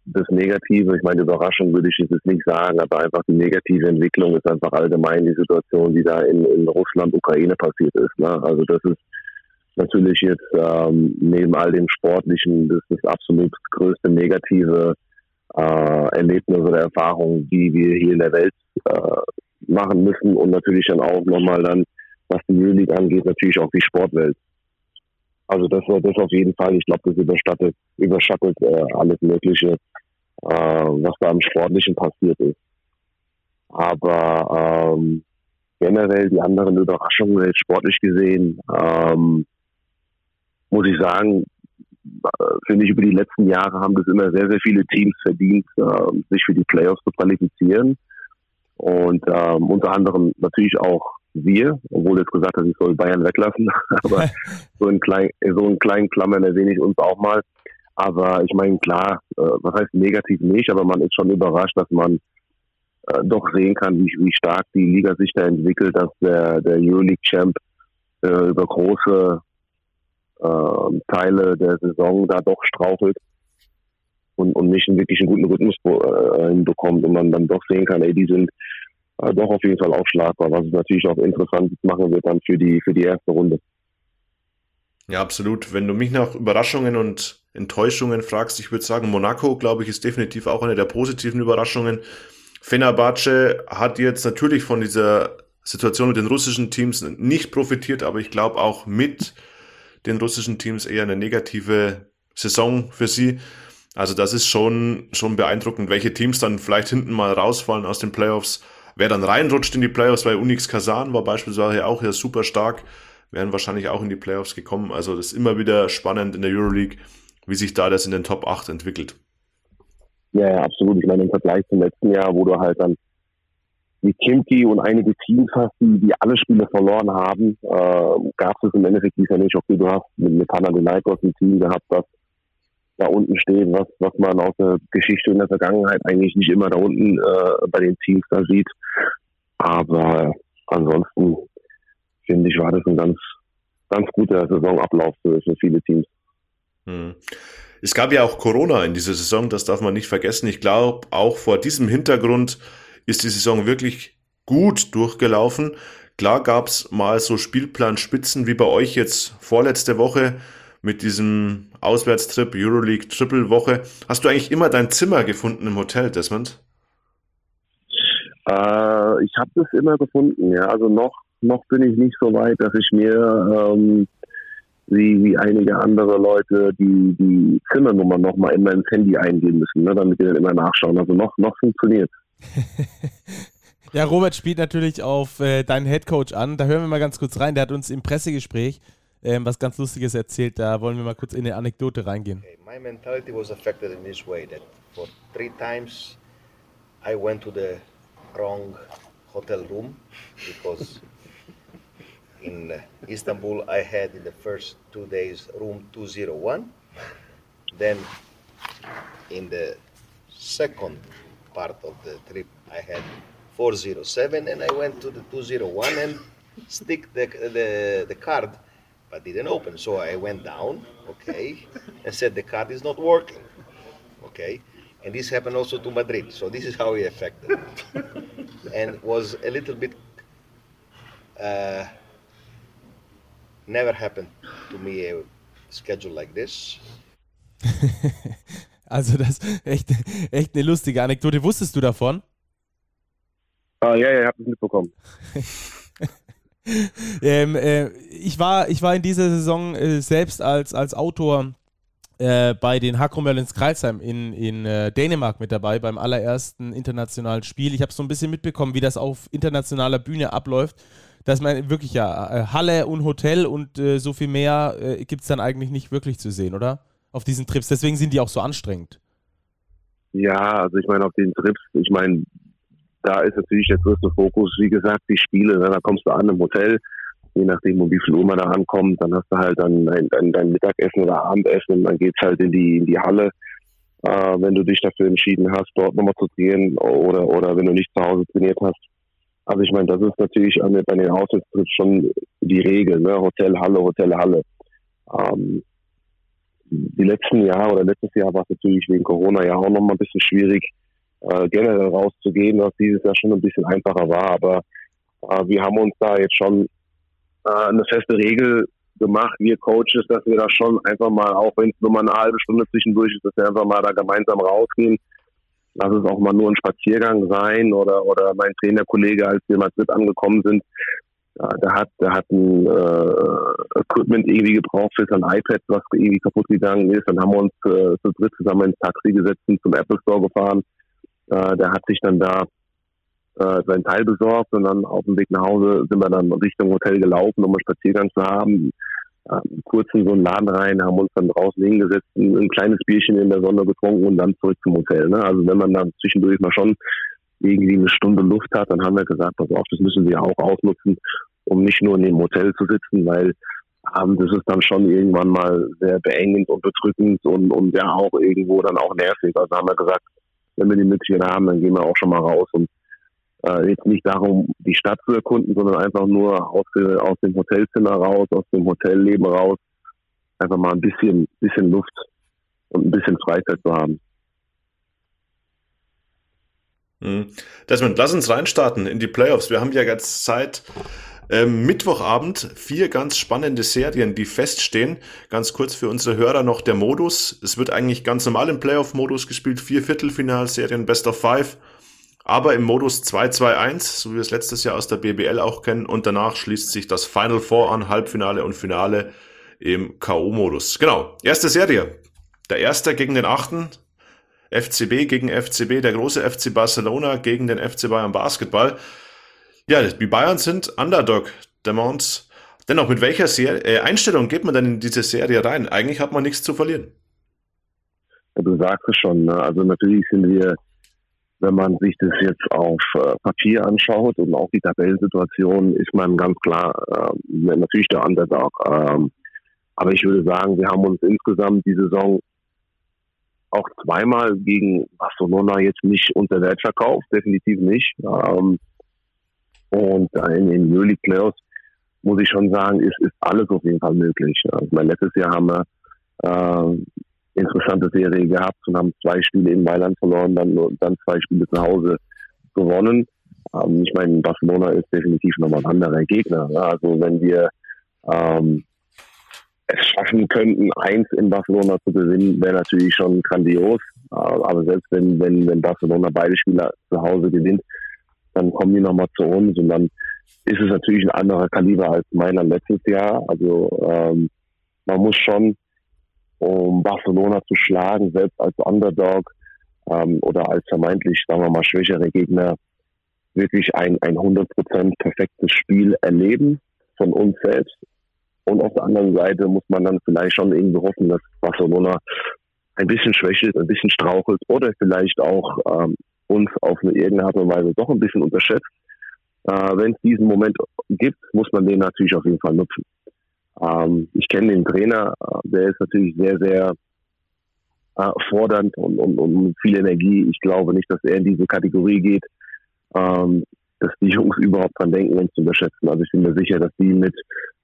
das Negative, ich meine, Überraschung würde ich jetzt nicht sagen, aber einfach die negative Entwicklung ist einfach allgemein die Situation, die da in, in Russland, Ukraine passiert ist. Ne? Also das ist natürlich jetzt ähm, neben all dem Sportlichen das, ist das absolut größte negative äh, Erlebnis oder Erfahrung, die wir hier in der Welt äh, machen müssen und natürlich dann auch nochmal dann, was die Euroleague angeht, natürlich auch die Sportwelt. Also das, das auf jeden Fall, ich glaube, das überstattet, überschattet äh, alles Mögliche, äh, was da im Sportlichen passiert ist. Aber ähm, generell die anderen Überraschungen jetzt sportlich gesehen, ähm, muss ich sagen, äh, finde ich, über die letzten Jahre haben das immer sehr, sehr viele Teams verdient, äh, sich für die Playoffs zu qualifizieren. Und ähm, unter anderem natürlich auch wir, obwohl jetzt gesagt hat, ich soll Bayern weglassen, [LAUGHS] aber [LAUGHS] so in, klein, so in kleinen Klammern erwähne ich uns auch mal. Aber ich meine, klar, äh, was heißt negativ nicht, aber man ist schon überrascht, dass man äh, doch sehen kann, wie, wie stark die Liga sich da entwickelt, dass der, der Euroleague-Champ äh, über große äh, Teile der Saison da doch strauchelt und, und nicht einen wirklich einen guten Rhythmus äh, hinbekommt und man dann doch sehen kann, ey, die sind äh, doch auf jeden Fall aufschlagbar, was es natürlich auch interessant machen wird dann für die, für die erste Runde. Ja, absolut. Wenn du mich nach Überraschungen und Enttäuschungen fragst, ich würde sagen, Monaco, glaube ich, ist definitiv auch eine der positiven Überraschungen. Fenerbahce hat jetzt natürlich von dieser Situation mit den russischen Teams nicht profitiert, aber ich glaube auch mit den russischen Teams eher eine negative Saison für sie. Also das ist schon, schon beeindruckend, welche Teams dann vielleicht hinten mal rausfallen aus den Playoffs. wer dann reinrutscht in die Playoffs, weil Unix Kazan war beispielsweise auch ja super stark, wären wahrscheinlich auch in die Playoffs gekommen. Also das ist immer wieder spannend in der Euroleague, wie sich da das in den Top 8 entwickelt. Ja, ja, absolut. Ich meine, im Vergleich zum letzten Jahr, wo du halt dann wie Kimki und einige Teams hast, die, alle Spiele verloren haben, äh, gab es im Endeffekt dieser nicht. Okay, du hast mit, mit Panathinaikos ein Team gehabt, das da unten steht, was, was man aus der Geschichte in der Vergangenheit eigentlich nicht immer da unten äh, bei den Teams da sieht. Aber ansonsten finde ich, war das ein ganz, ganz guter Saisonablauf für, für viele Teams. Hm. Es gab ja auch Corona in dieser Saison, das darf man nicht vergessen. Ich glaube, auch vor diesem Hintergrund ist die Saison wirklich gut durchgelaufen. Klar gab es mal so Spielplanspitzen wie bei euch jetzt vorletzte Woche mit diesem Auswärtstrip, Euroleague Triple Woche. Hast du eigentlich immer dein Zimmer gefunden im Hotel, Desmond? Äh, ich habe das immer gefunden, ja. Also noch, noch bin ich nicht so weit, dass ich mir ähm, wie, wie einige andere Leute die, die Zimmernummer nochmal immer ins Handy eingeben müssen, ne, damit die dann immer nachschauen. Also noch, noch funktioniert. [LAUGHS] ja, Robert spielt natürlich auf äh, deinen Headcoach an. Da hören wir mal ganz kurz rein. Der hat uns im Pressegespräch ähm, was ganz Lustiges erzählt. Da wollen wir mal kurz in eine Anekdote reingehen. Okay, my mentality was affected in this way that for three times I went to the wrong hotel room because in Istanbul I had in the first two days room 201. Then in the second part of the trip I had 407 and I went to the 201 and stick the, the, the card but didn't open. So I went down, okay, and said the card is not working, okay. And this happened also to Madrid. So this is how it affected, [LAUGHS] and was a little bit. Uh, never happened to me a schedule like this. [LAUGHS] also das ist echt, echt eine lustige Anekdote. Wusstest du davon? Uh, ja, ja, ich habe es mitbekommen. [LAUGHS] ähm, äh, ich, war, ich war in dieser Saison äh, selbst als, als Autor äh, bei den Hakro Merlins Kreilsheim in, in äh, Dänemark mit dabei, beim allerersten internationalen Spiel. Ich habe so ein bisschen mitbekommen, wie das auf internationaler Bühne abläuft. Dass man wirklich ja äh, Halle und Hotel und äh, so viel mehr gibt es dann eigentlich nicht wirklich zu sehen, oder? Auf diesen Trips. Deswegen sind die auch so anstrengend. Ja, also ich meine, auf den Trips, ich meine, da ist natürlich der größte Fokus, wie gesagt, die Spiele. Ne? Da kommst du an im Hotel, je nachdem, um wie viel Uhr man da ankommt, dann hast du halt dann dein, dein, dein Mittagessen oder Abendessen und dann geht's halt in die, in die Halle. Äh, wenn du dich dafür entschieden hast, dort nochmal zu trainieren oder, oder wenn du nicht zu Hause trainiert hast. Also ich meine, das ist natürlich an, bei den Auswärtstrips schon die Regel, ne? Hotel, Halle, Hotel, Halle. Ähm, die letzten Jahre oder letztes Jahr war es natürlich wegen Corona ja auch nochmal ein bisschen schwierig, äh, generell rauszugehen, was dieses Jahr schon ein bisschen einfacher war. Aber äh, wir haben uns da jetzt schon äh, eine feste Regel gemacht, wir Coaches, dass wir da schon einfach mal, auch wenn es nur mal eine halbe Stunde zwischendurch ist, dass wir einfach mal da gemeinsam rausgehen. Lass es auch mal nur ein Spaziergang sein oder oder mein Trainerkollege, als wir in Madrid angekommen sind, ja, der hat der hat ein äh, Equipment irgendwie gebraucht für sein iPad, was irgendwie kaputt gegangen ist. Dann haben wir uns äh, zu dritt zusammen ins Taxi gesetzt und zum Apple Store gefahren äh, der hat sich dann da äh, sein Teil besorgt und dann auf dem Weg nach Hause sind wir dann Richtung Hotel gelaufen, um einen Spaziergang zu haben. Äh, kurz in so einen Laden rein, haben uns dann draußen hingesetzt, ein, ein kleines Bierchen in der Sonne getrunken und dann zurück zum Hotel. Ne? Also wenn man dann zwischendurch mal schon irgendwie eine Stunde Luft hat, dann haben wir gesagt, pass auf, das müssen wir auch ausnutzen, um nicht nur in dem Hotel zu sitzen, weil ähm, das ist dann schon irgendwann mal sehr beengend und bedrückend und, und ja auch irgendwo dann auch nervig. Also haben wir gesagt, wenn wir die Möglichkeit haben, dann gehen wir auch schon mal raus und äh, jetzt nicht darum, die Stadt zu erkunden, sondern einfach nur aus, aus dem Hotelzimmer raus, aus dem Hotelleben raus, einfach mal ein bisschen, bisschen Luft und ein bisschen Freizeit zu haben. Mhm. Desmond, lass uns reinstarten in die Playoffs. Wir haben ja jetzt seit ähm, Mittwochabend vier ganz spannende Serien, die feststehen. Ganz kurz für unsere Hörer noch der Modus. Es wird eigentlich ganz normal im Playoff-Modus gespielt. Vier Viertelfinalserien, Best of Five. Aber im Modus 2-2-1, so wie wir es letztes Jahr aus der BBL auch kennen. Und danach schließt sich das Final Four an, Halbfinale und Finale im K.O.-Modus. Genau, erste Serie. Der Erste gegen den Achten. FCB gegen FCB, der große FC Barcelona gegen den FC Bayern Basketball. Ja, die Bayern sind Underdog der Mons. Dennoch, mit welcher Serie, äh, Einstellung geht man denn in diese Serie rein? Eigentlich hat man nichts zu verlieren. Ja, du sagst es schon. Ne? Also natürlich sind wir, wenn man sich das jetzt auf äh, Papier anschaut und auch die Tabellensituation, ist man ganz klar äh, natürlich der Underdog. Ähm, aber ich würde sagen, wir haben uns insgesamt die Saison auch zweimal gegen Barcelona jetzt nicht unter Wert verkauft, definitiv nicht. Ähm, und in den Euroleague Playoffs muss ich schon sagen, ist, ist alles auf jeden Fall möglich. Mein letztes Jahr haben wir äh, interessante Serie gehabt und haben zwei Spiele in Mailand verloren, dann, dann zwei Spiele zu Hause gewonnen. Ähm, ich meine, Barcelona ist definitiv nochmal ein anderer Gegner. Ja? Also wenn wir ähm, es schaffen könnten, eins in Barcelona zu gewinnen, wäre natürlich schon grandios. Äh, aber selbst wenn, wenn, wenn Barcelona beide Spieler zu Hause gewinnt, dann kommen die nochmal zu uns und dann ist es natürlich ein anderer Kaliber als meiner letztes Jahr. Also ähm, man muss schon, um Barcelona zu schlagen, selbst als Underdog ähm, oder als vermeintlich, sagen wir mal, schwächere Gegner, wirklich ein, ein 100% perfektes Spiel erleben von uns selbst. Und auf der anderen Seite muss man dann vielleicht schon irgendwie hoffen, dass Barcelona ein bisschen schwächelt, ein bisschen strauchelt oder vielleicht auch ähm, uns auf eine irgendeine Art und Weise doch ein bisschen unterschätzt. Äh, Wenn es diesen Moment gibt, muss man den natürlich auf jeden Fall nutzen. Ähm, ich kenne den Trainer, äh, der ist natürlich sehr, sehr äh, fordernd und, und, und viel Energie. Ich glaube nicht, dass er in diese Kategorie geht, ähm, dass die Jungs überhaupt dran denken, uns zu unterschätzen. Also ich bin mir sicher, dass die mit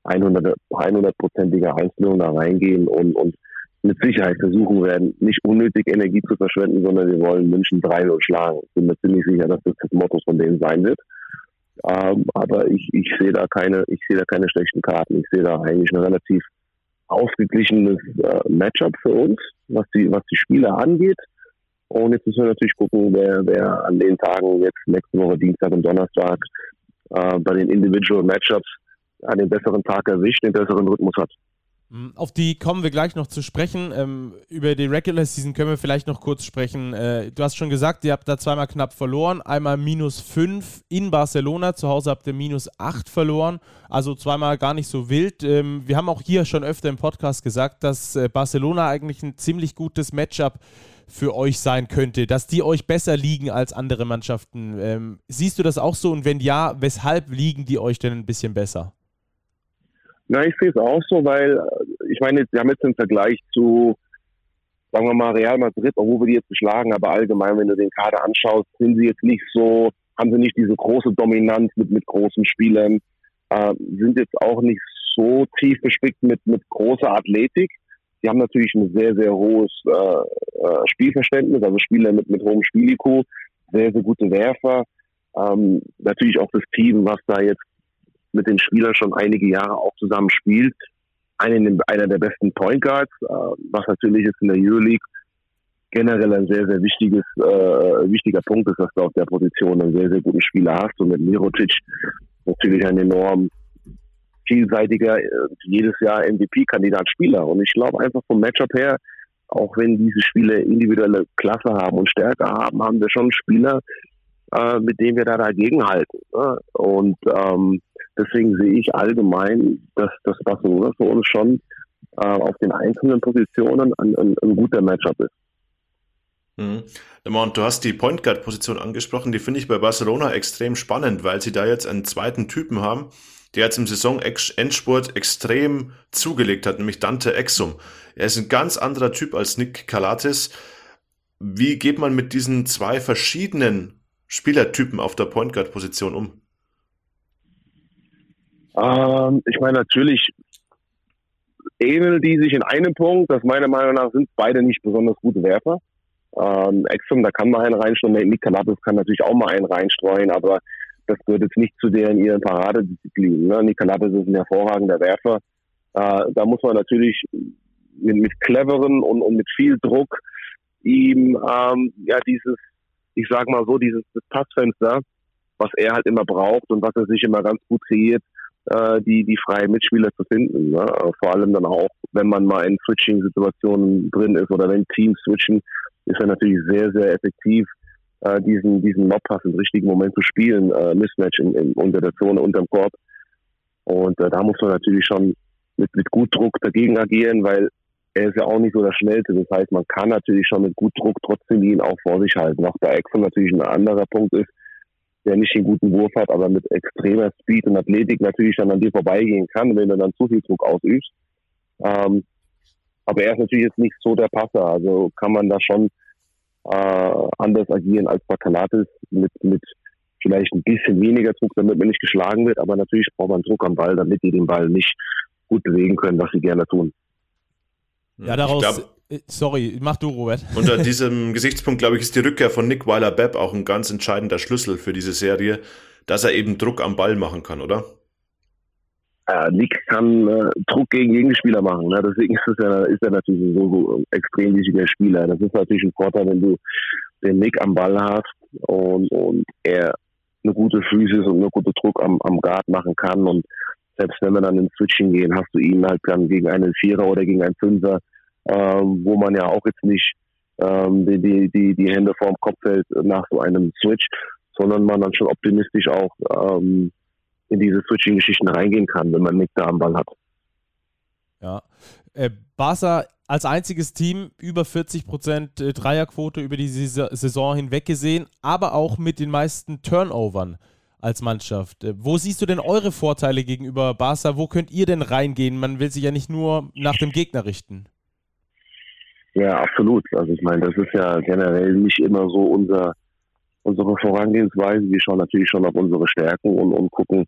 100, 100%iger Einstellung da reingehen und, und mit Sicherheit versuchen werden, nicht unnötig Energie zu verschwenden, sondern wir wollen München 3-0 schlagen. Ich bin mir ziemlich sicher, dass das das Motto von denen sein wird. Ähm, aber ich, ich sehe da keine, ich sehe da keine schlechten Karten. Ich sehe da eigentlich ein relativ ausgeglichenes äh, Matchup für uns, was die, was die Spieler angeht. Und jetzt müssen wir natürlich gucken, wer, wer an den Tagen jetzt nächste Woche Dienstag und Donnerstag äh, bei den Individual Matchups an den besseren Tag erwischt, den besseren Rhythmus hat. Mm, auf die kommen wir gleich noch zu sprechen. Ähm, über die Regular Season können wir vielleicht noch kurz sprechen. Äh, du hast schon gesagt, ihr habt da zweimal knapp verloren. Einmal minus 5 in Barcelona. Zu Hause habt ihr minus 8 verloren. Also zweimal gar nicht so wild. Ähm, wir haben auch hier schon öfter im Podcast gesagt, dass äh, Barcelona eigentlich ein ziemlich gutes Matchup für euch sein könnte, dass die euch besser liegen als andere Mannschaften. Ähm, siehst du das auch so? Und wenn ja, weshalb liegen die euch denn ein bisschen besser? Na, ich sehe es auch so, weil ich meine, wir haben jetzt im Vergleich zu, sagen wir mal, Real Madrid, obwohl wir die jetzt geschlagen, aber allgemein, wenn du den Kader anschaust, sind sie jetzt nicht so, haben sie nicht diese große Dominanz mit, mit großen Spielern, äh, sind jetzt auch nicht so tief bespickt mit, mit großer Athletik. Die haben natürlich ein sehr, sehr hohes äh, äh, Spielverständnis, also Spieler mit, mit hohem Spieliku, sehr, sehr gute Werfer. Ähm, natürlich auch das Team, was da jetzt mit den Spielern schon einige Jahre auch zusammen spielt. Einen, einer der besten Point Guards, äh, was natürlich jetzt in der Euroleague generell ein sehr, sehr wichtiges, äh, wichtiger Punkt ist, dass du auf der Position einen sehr, sehr guten Spieler hast und mit Mirotic natürlich ein enorm vielseitiger, äh, jedes Jahr MVP-Kandidat-Spieler. Und ich glaube einfach vom Matchup her, auch wenn diese Spiele individuelle Klasse haben und Stärke haben, haben wir schon Spieler, äh, mit denen wir da dagegen halten. Ne? Und ähm, Deswegen sehe ich allgemein, dass das Barcelona für uns schon äh, auf den einzelnen Positionen ein, ein, ein guter Matchup ist. Mhm. Du hast die Point Guard Position angesprochen, die finde ich bei Barcelona extrem spannend, weil sie da jetzt einen zweiten Typen haben, der jetzt im Saison-Endspurt extrem zugelegt hat, nämlich Dante Exum. Er ist ein ganz anderer Typ als Nick Calates. Wie geht man mit diesen zwei verschiedenen Spielertypen auf der Point Guard Position um? Ähm, ich meine, natürlich ähneln die sich in einem Punkt, dass meiner Meinung nach sind beide nicht besonders gute Werfer. Ähm, Exum, da kann man einen reinstreuen, Nick Calabres kann natürlich auch mal einen reinstreuen, aber das gehört jetzt nicht zu deren ihren Paradedisziplinen. Ne? Nick Calabres ist ein hervorragender Werfer. Äh, da muss man natürlich mit, mit cleveren und, und mit viel Druck ihm ähm, ja dieses, ich sag mal so, dieses Passfenster, was er halt immer braucht und was er sich immer ganz gut kreiert, äh, die, die freien Mitspieler zu finden. Ne? Vor allem dann auch, wenn man mal in Switching-Situationen drin ist oder wenn Teams switchen, ist er natürlich sehr, sehr effektiv, äh, diesen, diesen Lobpass im richtigen Moment zu spielen, äh, Mismatch in, in, unter der Zone, unterm Korb. Und äh, da muss man natürlich schon mit, mit gut Druck dagegen agieren, weil er ist ja auch nicht so der Schnellste. Das heißt, man kann natürlich schon mit gut Druck trotzdem ihn auch vor sich halten. Auch der Exxon natürlich ein anderer Punkt ist, der nicht den guten Wurf hat, aber mit extremer Speed und Athletik natürlich dann an dir vorbeigehen kann, wenn du dann zu viel Druck ausübst. Ähm, aber er ist natürlich jetzt nicht so der Passer, also kann man da schon äh, anders agieren als Bakalatis mit, mit vielleicht ein bisschen weniger Druck, damit man nicht geschlagen wird, aber natürlich braucht man Druck am Ball, damit die den Ball nicht gut bewegen können, was sie gerne tun. Ja, daraus. Glaub, sorry, mach du, Robert. [LAUGHS] Unter diesem [LAUGHS] Gesichtspunkt, glaube ich, ist die Rückkehr von Nick Weiler-Bepp auch ein ganz entscheidender Schlüssel für diese Serie, dass er eben Druck am Ball machen kann, oder? Ja, Nick kann äh, Druck gegen Gegenspieler machen. Ne? Deswegen ist, er, ist er natürlich so, so ein extrem wichtiger Spieler. Das ist natürlich ein Vorteil, wenn du den Nick am Ball hast und, und er eine gute Physis und eine gute Druck am, am Guard machen kann. Und selbst wenn wir dann ins Switching gehen, hast du ihn halt dann gegen einen Vierer oder gegen einen Fünfer ähm, wo man ja auch jetzt nicht ähm, die, die, die, Hände vorm Kopf hält nach so einem Switch, sondern man dann schon optimistisch auch ähm, in diese Switching-Geschichten reingehen kann, wenn man nicht da am Ball hat. Ja. Äh, Barca als einziges Team über 40 Prozent äh, Dreierquote über die Saison hinweg gesehen, aber auch mit den meisten Turnovern als Mannschaft. Äh, wo siehst du denn eure Vorteile gegenüber Barca? Wo könnt ihr denn reingehen? Man will sich ja nicht nur nach dem Gegner richten. Ja, absolut. Also ich meine, das ist ja generell nicht immer so unser unsere Vorangehensweise. Wir schauen natürlich schon auf unsere Stärken und, und gucken,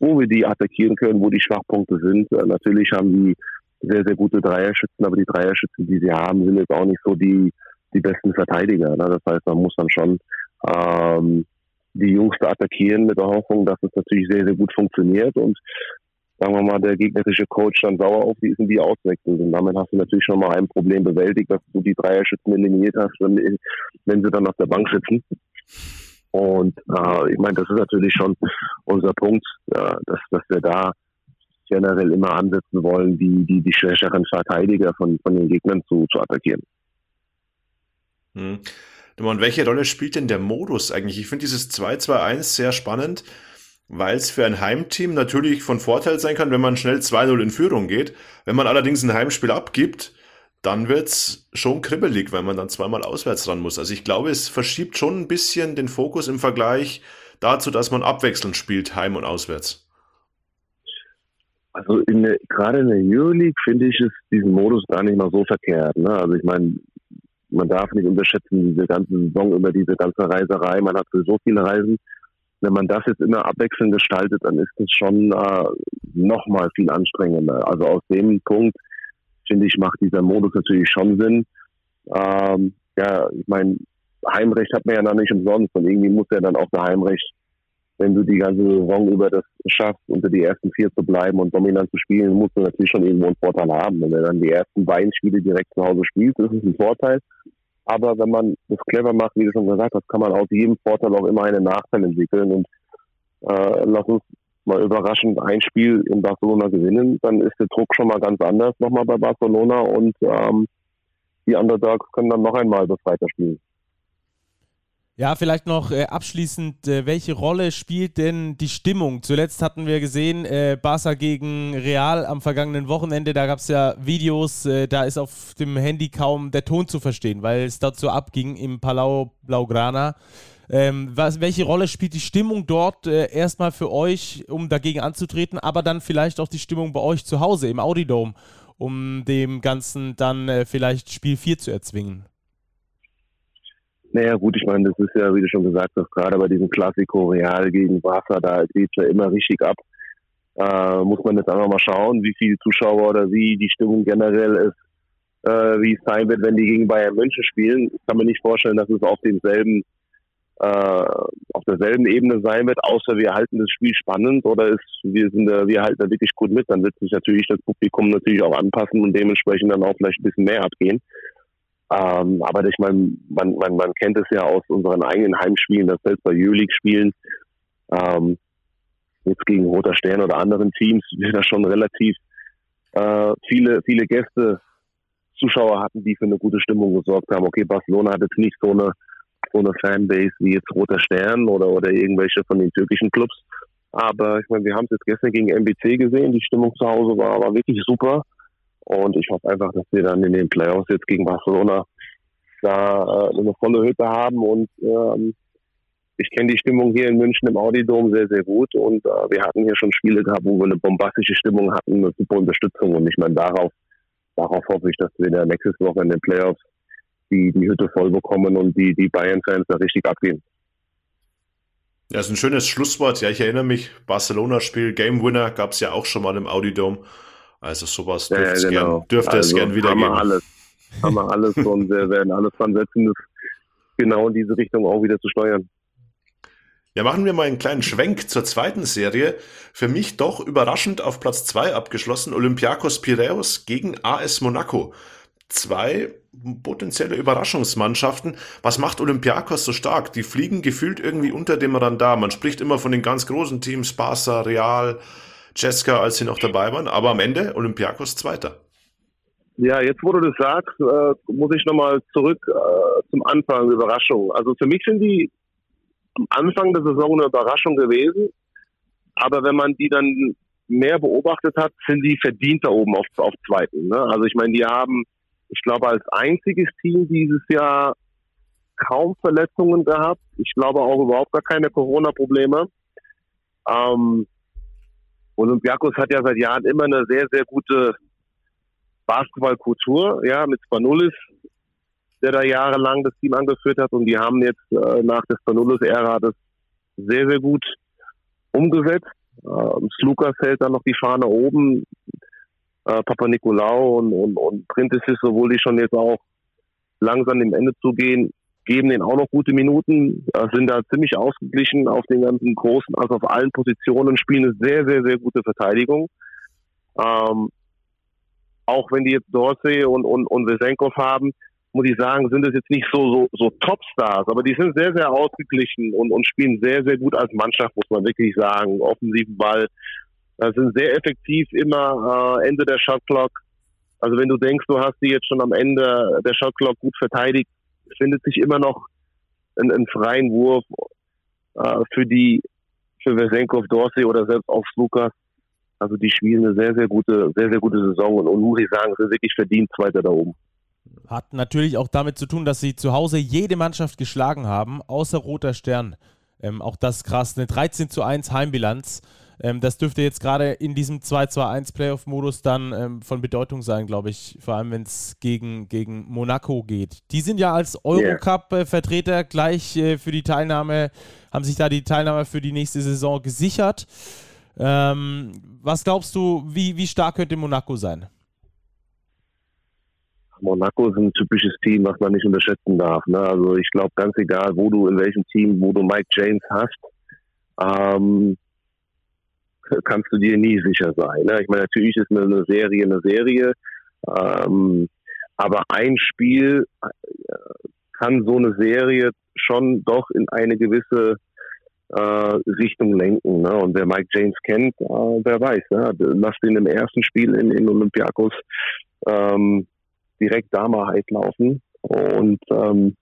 wo wir die attackieren können, wo die Schwachpunkte sind. Äh, natürlich haben die sehr, sehr gute Dreierschützen, aber die Dreierschützen, die sie haben, sind jetzt auch nicht so die, die besten Verteidiger. Ne? Das heißt, man muss dann schon ähm, die Jungs attackieren mit der Hoffnung, dass es natürlich sehr, sehr gut funktioniert. Und sagen wir mal, der gegnerische Coach dann sauer auf die ist und die auswechselt. Und damit hast du natürlich schon mal ein Problem bewältigt, dass du die Dreierschützen eliminiert hast, wenn, wenn sie dann auf der Bank sitzen. Und äh, ich meine, das ist natürlich schon unser Punkt, äh, dass, dass wir da generell immer ansetzen wollen, die, die, die schwächeren Verteidiger von, von den Gegnern zu, zu attackieren. Hm. Und welche Rolle spielt denn der Modus eigentlich? Ich finde dieses 2-2-1 sehr spannend weil es für ein Heimteam natürlich von Vorteil sein kann, wenn man schnell 2-0 in Führung geht. Wenn man allerdings ein Heimspiel abgibt, dann wird's schon kribbelig, weil man dann zweimal auswärts ran muss. Also ich glaube, es verschiebt schon ein bisschen den Fokus im Vergleich dazu, dass man abwechselnd spielt, heim und auswärts. Also in gerade in der Euroleague finde ich es diesen Modus gar nicht mal so verkehrt. Ne? Also ich meine, man darf nicht unterschätzen, diese ganze Saison über diese ganze Reiserei. Man hat für so viele Reisen wenn man das jetzt immer abwechselnd gestaltet, dann ist es schon äh, nochmal viel anstrengender. Also aus dem Punkt, finde ich, macht dieser Modus natürlich schon Sinn. Ähm, ja, ich meine, Heimrecht hat man ja noch nicht umsonst und irgendwie muss ja dann auch der Heimrecht, wenn du die ganze Saison über das schaffst, unter die ersten vier zu bleiben und dominant zu spielen, musst du natürlich schon irgendwo einen Vorteil haben. Wenn du dann die ersten beiden Spiele direkt zu Hause spielst, ist es ein Vorteil. Aber wenn man das clever macht, wie du schon gesagt hast, kann man aus jedem Vorteil auch immer einen Nachteil entwickeln. Und äh, lass uns mal überraschend ein Spiel in Barcelona gewinnen, dann ist der Druck schon mal ganz anders nochmal bei Barcelona und ähm, die Underdogs können dann noch einmal befreiter spielen. Ja, vielleicht noch äh, abschließend, äh, welche Rolle spielt denn die Stimmung? Zuletzt hatten wir gesehen, äh, Barca gegen Real am vergangenen Wochenende, da gab es ja Videos, äh, da ist auf dem Handy kaum der Ton zu verstehen, weil es dazu abging im Palau Blaugrana. Ähm, was, welche Rolle spielt die Stimmung dort äh, erstmal für euch, um dagegen anzutreten, aber dann vielleicht auch die Stimmung bei euch zu Hause im Audidome, um dem Ganzen dann äh, vielleicht Spiel 4 zu erzwingen? Naja gut, ich meine, das ist ja, wie du schon gesagt hast, gerade bei diesem Klassiko Real gegen Barca, da geht es ja immer richtig ab. Äh, muss man jetzt einfach mal schauen, wie viele Zuschauer oder wie die Stimmung generell ist, äh, wie es sein wird, wenn die gegen Bayern München spielen. Ich kann mir nicht vorstellen, dass es auf demselben äh, auf derselben Ebene sein wird, außer wir halten das Spiel spannend oder ist, wir sind da, wir halten da wirklich gut mit, dann wird sich natürlich das Publikum natürlich auch anpassen und dementsprechend dann auch vielleicht ein bisschen mehr abgehen. Ähm, aber ich meine, man, man, man kennt es ja aus unseren eigenen Heimspielen, das selbst bei Euroleague-Spielen. Ähm, jetzt gegen Roter Stern oder anderen Teams wir da schon relativ äh, viele, viele Gäste, Zuschauer hatten, die für eine gute Stimmung gesorgt haben. Okay, Barcelona hat jetzt nicht so eine, so eine Fanbase wie jetzt Roter Stern oder, oder irgendwelche von den türkischen Clubs. Aber ich meine, wir haben es jetzt gestern gegen MBC gesehen. Die Stimmung zu Hause war, war wirklich super. Und ich hoffe einfach, dass wir dann in den Playoffs jetzt gegen Barcelona da äh, eine volle Hütte haben und ähm, ich kenne die Stimmung hier in München im Audidom sehr, sehr gut und äh, wir hatten hier schon Spiele gehabt, wo wir eine bombastische Stimmung hatten, eine super Unterstützung und ich meine, darauf, darauf hoffe ich, dass wir in der nächsten Woche in den Playoffs die, die Hütte voll bekommen und die, die Bayern-Fans da richtig abgehen. Ja, ist ein schönes Schlusswort. Ja, ich erinnere mich, Barcelona-Spiel, Game Winner gab es ja auch schon mal im Audidom. Also sowas dürfte, ja, es, genau. gern, dürfte also, es gern wieder haben geben. Wir alles, haben wir alles und wir werden alles dran setzen, das genau in diese Richtung auch wieder zu steuern. Ja, machen wir mal einen kleinen Schwenk zur zweiten Serie. Für mich doch überraschend auf Platz 2 abgeschlossen, Olympiakos Piraeus gegen AS Monaco. Zwei potenzielle Überraschungsmannschaften. Was macht Olympiakos so stark? Die fliegen gefühlt irgendwie unter dem Radar. Man spricht immer von den ganz großen Teams, Barca, Real, Cesca, als sie noch dabei waren, aber am Ende Olympiakos Zweiter. Ja, jetzt wo du das sagst, äh, muss ich nochmal zurück äh, zum Anfang, Überraschung. Also für mich sind die am Anfang der Saison eine Überraschung gewesen. Aber wenn man die dann mehr beobachtet hat, sind die verdient da oben auf, auf zweiten. Ne? Also ich meine, die haben, ich glaube, als einziges Team dieses Jahr kaum Verletzungen gehabt. Ich glaube auch überhaupt gar keine Corona-Probleme. Ähm, Olympiakos hat ja seit Jahren immer eine sehr, sehr gute Basketballkultur, ja, mit Spanulis der da jahrelang das Team angeführt hat. Und die haben jetzt äh, nach der Spanulus-Ära das sehr, sehr gut umgesetzt. Ähm, Slukas hält da noch die Fahne oben. Äh, Papa Nikolaou und, und, und Printesis, obwohl die schon jetzt auch langsam dem Ende zugehen, geben denen auch noch gute Minuten, äh, sind da ziemlich ausgeglichen auf den ganzen großen, also auf allen Positionen, spielen eine sehr, sehr, sehr gute Verteidigung. Ähm, auch wenn die jetzt Dorsey und, und, und Wesenkov haben, muss ich sagen, sind es jetzt nicht so, so, so Topstars, aber die sind sehr, sehr ausgeglichen und, und spielen sehr, sehr gut als Mannschaft, muss man wirklich sagen. Offensiven Ball, äh, sind sehr effektiv immer äh, Ende der Shotclock. Also wenn du denkst, du hast die jetzt schon am Ende der Shotclock gut verteidigt, findet sich immer noch ein, ein freien Wurf äh, für die für Vesenkov, Dorsey oder selbst auch Lukas. Also die spielen eine sehr, sehr gute, sehr, sehr gute Saison und, und muss ich sagen, sind wirklich verdient Zweiter da oben. Hat natürlich auch damit zu tun, dass sie zu Hause jede Mannschaft geschlagen haben, außer Roter Stern. Ähm, auch das krass, eine 13 zu 1 Heimbilanz. Ähm, das dürfte jetzt gerade in diesem 2-2-1 Playoff-Modus dann ähm, von Bedeutung sein, glaube ich, vor allem wenn es gegen, gegen Monaco geht. Die sind ja als Eurocup-Vertreter gleich äh, für die Teilnahme, haben sich da die Teilnahme für die nächste Saison gesichert. Ähm, was glaubst du, wie, wie stark könnte Monaco sein? Monaco ist ein typisches Team, was man nicht unterschätzen darf. Ne? Also ich glaube, ganz egal, wo du, in welchem Team, wo du Mike James hast, ähm, kannst du dir nie sicher sein. Ne? Ich meine, natürlich ist eine Serie eine Serie, ähm, aber ein Spiel äh, kann so eine Serie schon doch in eine gewisse äh, Richtung lenken. Ne? Und wer Mike James kennt, äh, wer weiß. Ne? Lass den im ersten Spiel in, in Olympiakos ähm, direkt da mal heiß laufen. Und ähm,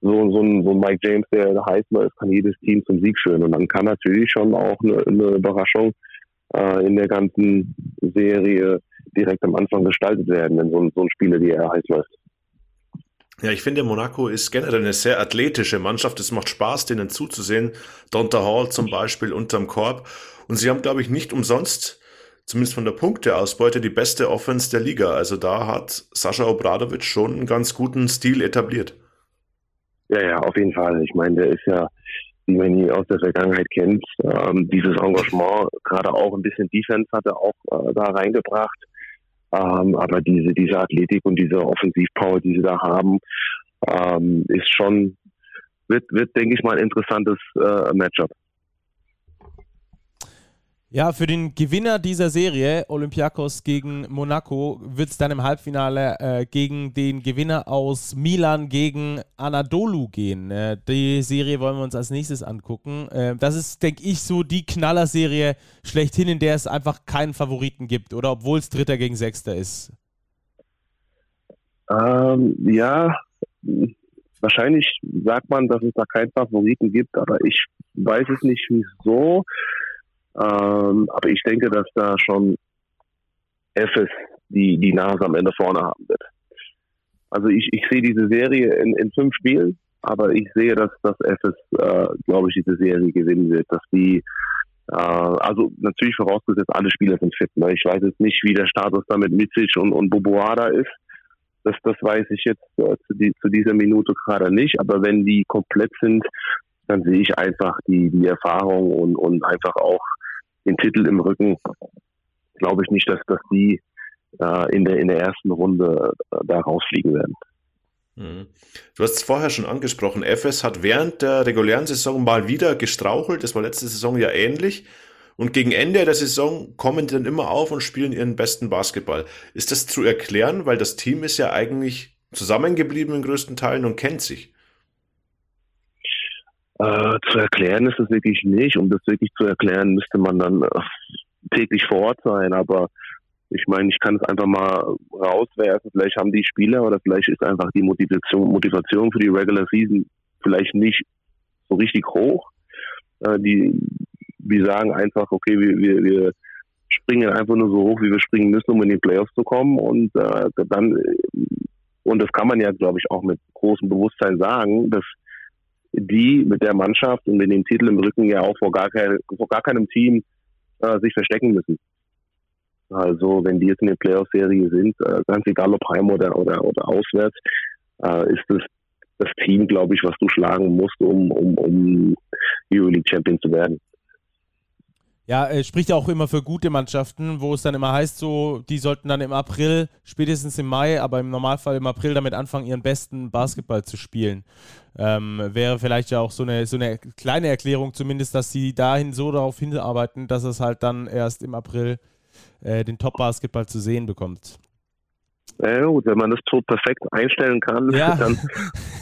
so, so, ein, so ein Mike James, der heiß läuft, kann jedes Team zum Sieg führen. Und dann kann natürlich schon auch eine, eine Überraschung äh, in der ganzen Serie direkt am Anfang gestaltet werden, wenn so ein, so ein Spieler wie er heiß läuft. Ja, ich finde, Monaco ist generell eine sehr athletische Mannschaft. Es macht Spaß, denen zuzusehen. Donta Hall zum Beispiel unterm Korb. Und sie haben, glaube ich, nicht umsonst zumindest von der Punkteausbeute die beste Offense der Liga. Also da hat Sascha Obradovic schon einen ganz guten Stil etabliert. Ja, ja, auf jeden Fall. Ich meine, der ist ja, wie man ihn aus der Vergangenheit kennt, ähm, dieses Engagement, gerade auch ein bisschen Defense hat er auch äh, da reingebracht. Ähm, aber diese, diese Athletik und diese Offensivpower, die sie da haben, ähm, ist schon, wird, wird, denke ich mal, ein interessantes äh, Matchup. Ja, für den Gewinner dieser Serie, Olympiakos gegen Monaco, wird es dann im Halbfinale äh, gegen den Gewinner aus Milan gegen Anadolu gehen. Äh, die Serie wollen wir uns als nächstes angucken. Äh, das ist, denke ich, so die Knallerserie schlechthin, in der es einfach keinen Favoriten gibt, oder obwohl es Dritter gegen Sechster ist. Ähm, ja, wahrscheinlich sagt man, dass es da keinen Favoriten gibt, aber ich weiß es nicht wieso. Ähm, aber ich denke, dass da schon FS die, die Nase am Ende vorne haben wird. Also ich, ich sehe diese Serie in, in fünf Spielen, aber ich sehe, dass das FS, äh, glaube ich, diese Serie gewinnen wird. Dass die, äh, also natürlich vorausgesetzt, alle Spieler sind fit. Ne? Ich weiß jetzt nicht, wie der Status da mit Mizic und, und Boboada ist. Das, das weiß ich jetzt äh, zu, die, zu dieser Minute gerade nicht. Aber wenn die komplett sind, dann sehe ich einfach die, die Erfahrung und, und einfach auch den Titel im Rücken, glaube ich nicht, dass, dass die äh, in, der, in der ersten Runde äh, da rausfliegen werden. Mhm. Du hast es vorher schon angesprochen, FS hat während der regulären Saison mal wieder gestrauchelt, das war letzte Saison ja ähnlich. Und gegen Ende der Saison kommen die dann immer auf und spielen ihren besten Basketball. Ist das zu erklären, weil das Team ist ja eigentlich zusammengeblieben in größten Teilen und kennt sich? Äh, zu erklären ist es wirklich nicht. Um das wirklich zu erklären, müsste man dann äh, täglich vor Ort sein. Aber ich meine, ich kann es einfach mal rauswerfen. Vielleicht haben die Spieler oder vielleicht ist einfach die Motivation, Motivation für die Regular Season vielleicht nicht so richtig hoch. Äh, die, wir sagen einfach, okay, wir, wir, wir springen einfach nur so hoch, wie wir springen müssen, um in die Playoffs zu kommen. Und äh, dann, und das kann man ja, glaube ich, auch mit großem Bewusstsein sagen, dass die mit der Mannschaft und mit dem Titel im Rücken ja auch vor gar, kein, vor gar keinem Team äh, sich verstecken müssen. Also wenn die jetzt in der Playoff-Serie sind, äh, ganz egal ob heim oder, oder, oder auswärts, äh, ist das das Team, glaube ich, was du schlagen musst, um, um, um Euroleague Champion zu werden. Ja, äh, spricht ja auch immer für gute Mannschaften, wo es dann immer heißt, so, die sollten dann im April, spätestens im Mai, aber im Normalfall im April damit anfangen, ihren besten Basketball zu spielen. Ähm, wäre vielleicht ja auch so eine, so eine kleine Erklärung zumindest, dass sie dahin so darauf hinarbeiten, dass es halt dann erst im April äh, den Top-Basketball zu sehen bekommt. Ja gut, wenn man das so perfekt einstellen kann, ja. [LAUGHS] dann,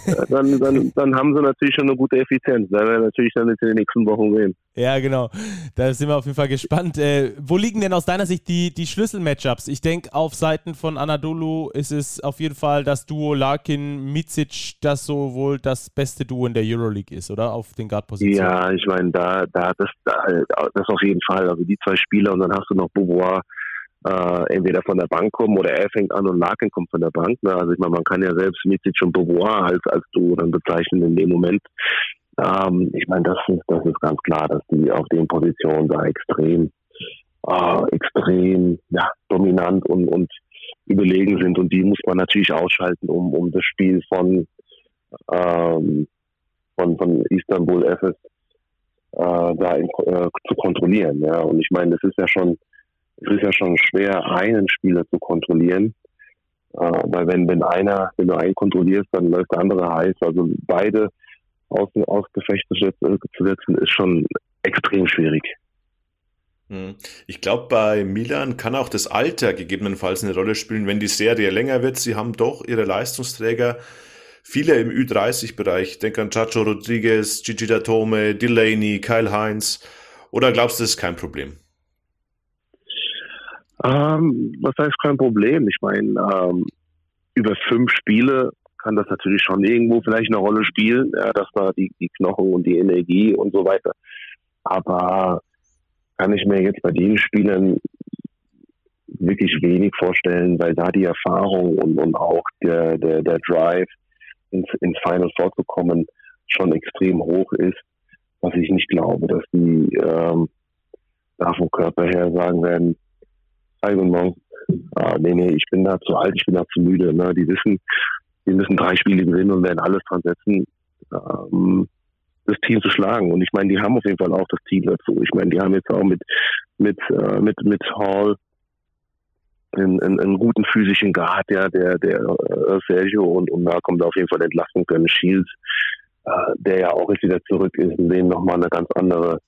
äh, dann, dann, dann, haben sie natürlich schon eine gute Effizienz. Da werden wir natürlich dann in den nächsten Wochen sehen. Ja, genau. Da sind wir auf jeden Fall gespannt. Äh, wo liegen denn aus deiner Sicht die, die Schlüssel-Matchups? Ich denke, auf Seiten von Anadolu ist es auf jeden Fall das Duo Larkin-Mizic, das so wohl das beste Duo in der Euroleague ist, oder? Auf den Guard-Positionen. Ja, ich meine, da, da, das, da, das auf jeden Fall. Also die zwei Spieler und dann hast du noch Beauvoir äh, entweder von der Bank kommen oder er fängt an und Larkin kommt von der Bank. Ne? Also ich meine, man kann ja selbst Mitic und Beauvoir als, als du dann bezeichnen in dem Moment. Ähm, ich meine, das ist, das ist ganz klar, dass die auf den Positionen da extrem, äh, extrem ja, dominant und, und überlegen sind und die muss man natürlich ausschalten, um, um das Spiel von, ähm, von, von Istanbul FS äh, da in, äh, zu kontrollieren. Ja. Und ich meine, das ist ja schon es ist ja schon schwer, einen Spieler zu kontrollieren. Äh, weil wenn, wenn einer, wenn du einen kontrollierst, dann läuft der andere heiß. Also beide aus, aus Gefecht zu setzen, ist schon extrem schwierig. Hm. Ich glaube, bei Milan kann auch das Alter gegebenenfalls eine Rolle spielen, wenn die Serie länger wird. Sie haben doch ihre Leistungsträger, viele im Ü30-Bereich. Denk an Chacho Rodriguez, Gigi Datome, Delaney, Kyle Heinz. Oder glaubst du, das ist kein Problem? Ähm, was heißt kein Problem? Ich meine, ähm, über fünf Spiele kann das natürlich schon irgendwo vielleicht eine Rolle spielen, ja, dass da die, die Knochen und die Energie und so weiter. Aber kann ich mir jetzt bei den Spielern wirklich wenig vorstellen, weil da die Erfahrung und, und auch der, der, der Drive ins, ins Final vorzukommen schon extrem hoch ist, was ich nicht glaube, dass die ähm, da vom Körper her sagen werden, Hi, guten Morgen. Ah, nee, nee, ich bin da zu alt, ich bin da zu müde. Ne? Die wissen, die müssen drei Spiele gewinnen und werden alles dran setzen, ähm, das Team zu schlagen. Und ich meine, die haben auf jeden Fall auch das Team dazu. Ich meine, die haben jetzt auch mit, mit, äh, mit, mit Hall einen, einen, einen guten physischen Guard, ja, der, der äh, Sergio und, und da kommt auf jeden Fall entlasten können. Shields, äh, der ja auch jetzt wieder zurück ist, und dem nochmal eine ganz andere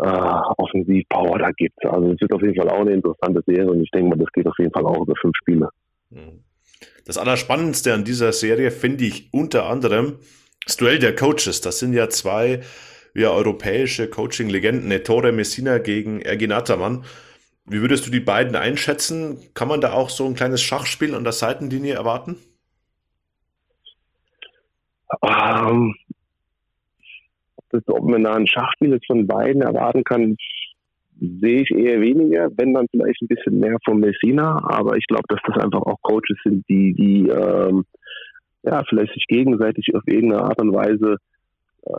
äh, Offensivpower da gibt. Also es wird auf jeden Fall auch eine interessante Serie und ich denke mal, das geht auf jeden Fall auch über fünf Spiele. Mhm. Das Allerspannendste an dieser Serie finde ich unter anderem das Duell der Coaches. Das sind ja zwei ja, europäische Coaching-Legenden, Ettore Messina gegen Ergin Ataman. Wie würdest du die beiden einschätzen? Kann man da auch so ein kleines Schachspiel an der Seitenlinie erwarten? Ähm, das, ob man da ein Schachspiel von beiden erwarten kann, sehe ich eher weniger, wenn dann vielleicht ein bisschen mehr von Messina, aber ich glaube, dass das einfach auch Coaches sind, die, die ähm, ja, vielleicht sich gegenseitig auf irgendeine Art und Weise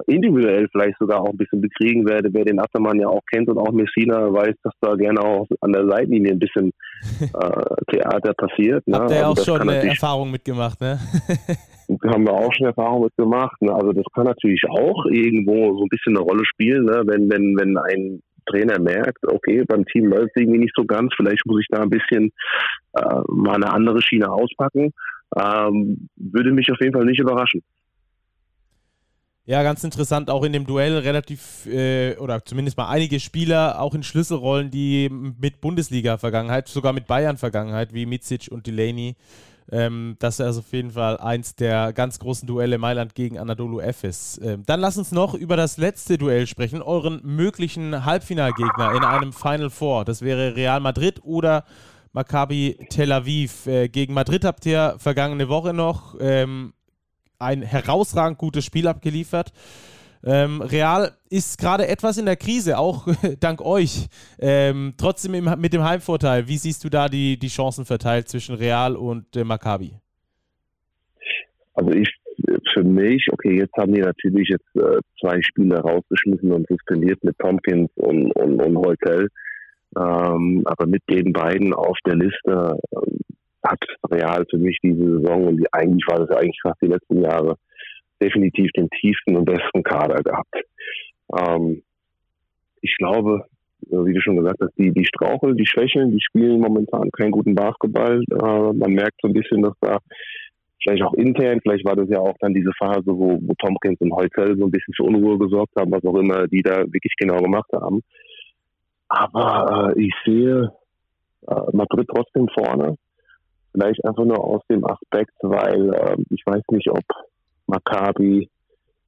individuell vielleicht sogar auch ein bisschen bekriegen werde. Wer den Attermann ja auch kennt und auch Messina weiß, dass da gerne auch an der Seitenlinie ein bisschen [LAUGHS] äh, Theater passiert. Ne? Habt ihr also auch schon eine Erfahrung mitgemacht, ne? [LAUGHS] haben wir auch schon Erfahrung mitgemacht. Ne? Also das kann natürlich auch irgendwo so ein bisschen eine Rolle spielen, ne? wenn, wenn, wenn ein Trainer merkt, okay, beim Team läuft es irgendwie nicht so ganz, vielleicht muss ich da ein bisschen äh, mal eine andere Schiene auspacken, ähm, würde mich auf jeden Fall nicht überraschen. Ja, ganz interessant, auch in dem Duell relativ, äh, oder zumindest mal einige Spieler, auch in Schlüsselrollen, die mit Bundesliga-Vergangenheit, sogar mit Bayern-Vergangenheit, wie Mizic und Delaney, ähm, das ist also auf jeden Fall eins der ganz großen Duelle Mailand gegen Anadolu Efes. Ähm, dann lass uns noch über das letzte Duell sprechen, euren möglichen Halbfinalgegner in einem Final Four. Das wäre Real Madrid oder Maccabi Tel Aviv. Äh, gegen Madrid habt ihr vergangene Woche noch ähm, ein herausragend gutes Spiel abgeliefert. Ähm, Real ist gerade etwas in der Krise, auch [LAUGHS] dank euch. Ähm, trotzdem im, mit dem Heimvorteil. Wie siehst du da die, die Chancen verteilt zwischen Real und äh, Maccabi? Also ich für mich, okay, jetzt haben die natürlich jetzt äh, zwei Spiele rausgeschmissen und suspendiert mit Tompkins und, und, und Hotel. Ähm, aber mit den beiden auf der Liste äh, hat Real für mich diese Saison und die, eigentlich war das ja eigentlich fast die letzten Jahre definitiv den tiefsten und besten Kader gehabt. Ähm, ich glaube, wie du schon gesagt hast, die, die straucheln, die schwächeln, die spielen momentan keinen guten Basketball. Äh, man merkt so ein bisschen, dass da vielleicht auch intern, vielleicht war das ja auch dann diese Phase, wo, wo Tompkins und Heuzel so ein bisschen für Unruhe gesorgt haben, was auch immer die da wirklich genau gemacht haben. Aber äh, ich sehe äh, Madrid trotzdem vorne. Vielleicht einfach nur aus dem Aspekt, weil äh, ich weiß nicht, ob Maccabi,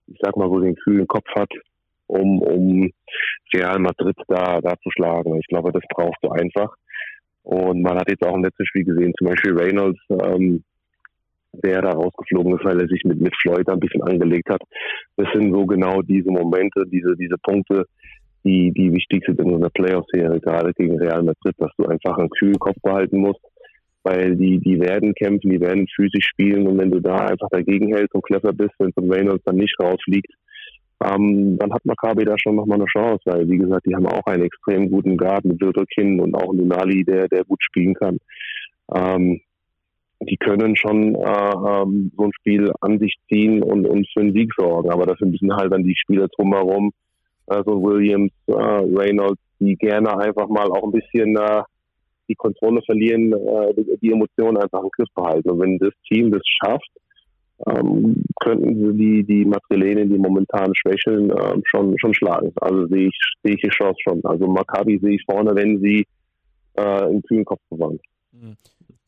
ich sag mal, so den kühlen Kopf hat, um, um Real Madrid da, da zu schlagen. Ich glaube, das brauchst du einfach. Und man hat jetzt auch im letzten Spiel gesehen, zum Beispiel Reynolds, ähm, der da rausgeflogen ist, weil er sich mit, mit Floyd ein bisschen angelegt hat. Das sind so genau diese Momente, diese, diese Punkte, die, die wichtig sind in so einer Playoff-Serie, gerade gegen Real Madrid, dass du einfach einen kühlen Kopf behalten musst weil die, die werden kämpfen, die werden physisch spielen. Und wenn du da einfach dagegen hältst und clever bist, wenn von Reynolds dann nicht rausfliegt, ähm, dann hat Maccabi da schon nochmal eine Chance, weil wie gesagt, die haben auch einen extrem guten Guard mit Wilderkin und auch Lunali, der, der gut spielen kann. Ähm, die können schon äh, ähm, so ein Spiel an sich ziehen und, und für einen Sieg sorgen, aber dafür müssen halt dann die Spieler drumherum, äh, so Williams, äh, Reynolds, die gerne einfach mal auch ein bisschen äh, die Kontrolle verlieren, äh, die, Emotionen einfach im Griff behalten. Und wenn das Team das schafft, ähm, könnten sie die, die Madrilenen, die momentan schwächeln, äh, schon, schon schlagen. Also sehe ich, sehe ich die Chance schon. Also Maccabi sehe ich vorne, wenn sie äh, im kühlen Kopf bewahren. Mhm.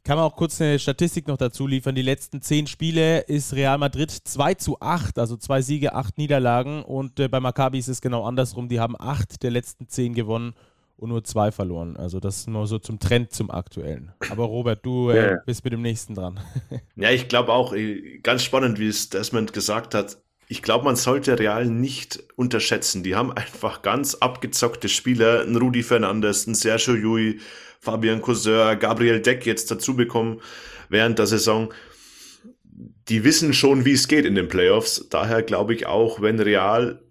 Kann man auch kurz eine Statistik noch dazu liefern. Die letzten zehn Spiele ist Real Madrid 2 zu 8, also zwei Siege, acht Niederlagen. Und äh, bei Maccabi ist es genau andersrum. Die haben acht der letzten zehn gewonnen und nur zwei verloren. Also das ist nur so zum Trend zum aktuellen. Aber Robert, du äh, bist mit dem nächsten dran. [LAUGHS] ja, ich glaube auch, äh, ganz spannend, wie es Desmond gesagt hat. Ich glaube, man sollte Real nicht unterschätzen. Die haben einfach ganz abgezockte Spieler. Ein Rudi Fernandes, ein Sergio Jui, Fabian Cousin, Gabriel Deck jetzt dazu bekommen während der Saison. Die wissen schon, wie es geht in den Playoffs. Daher glaube ich auch, wenn Real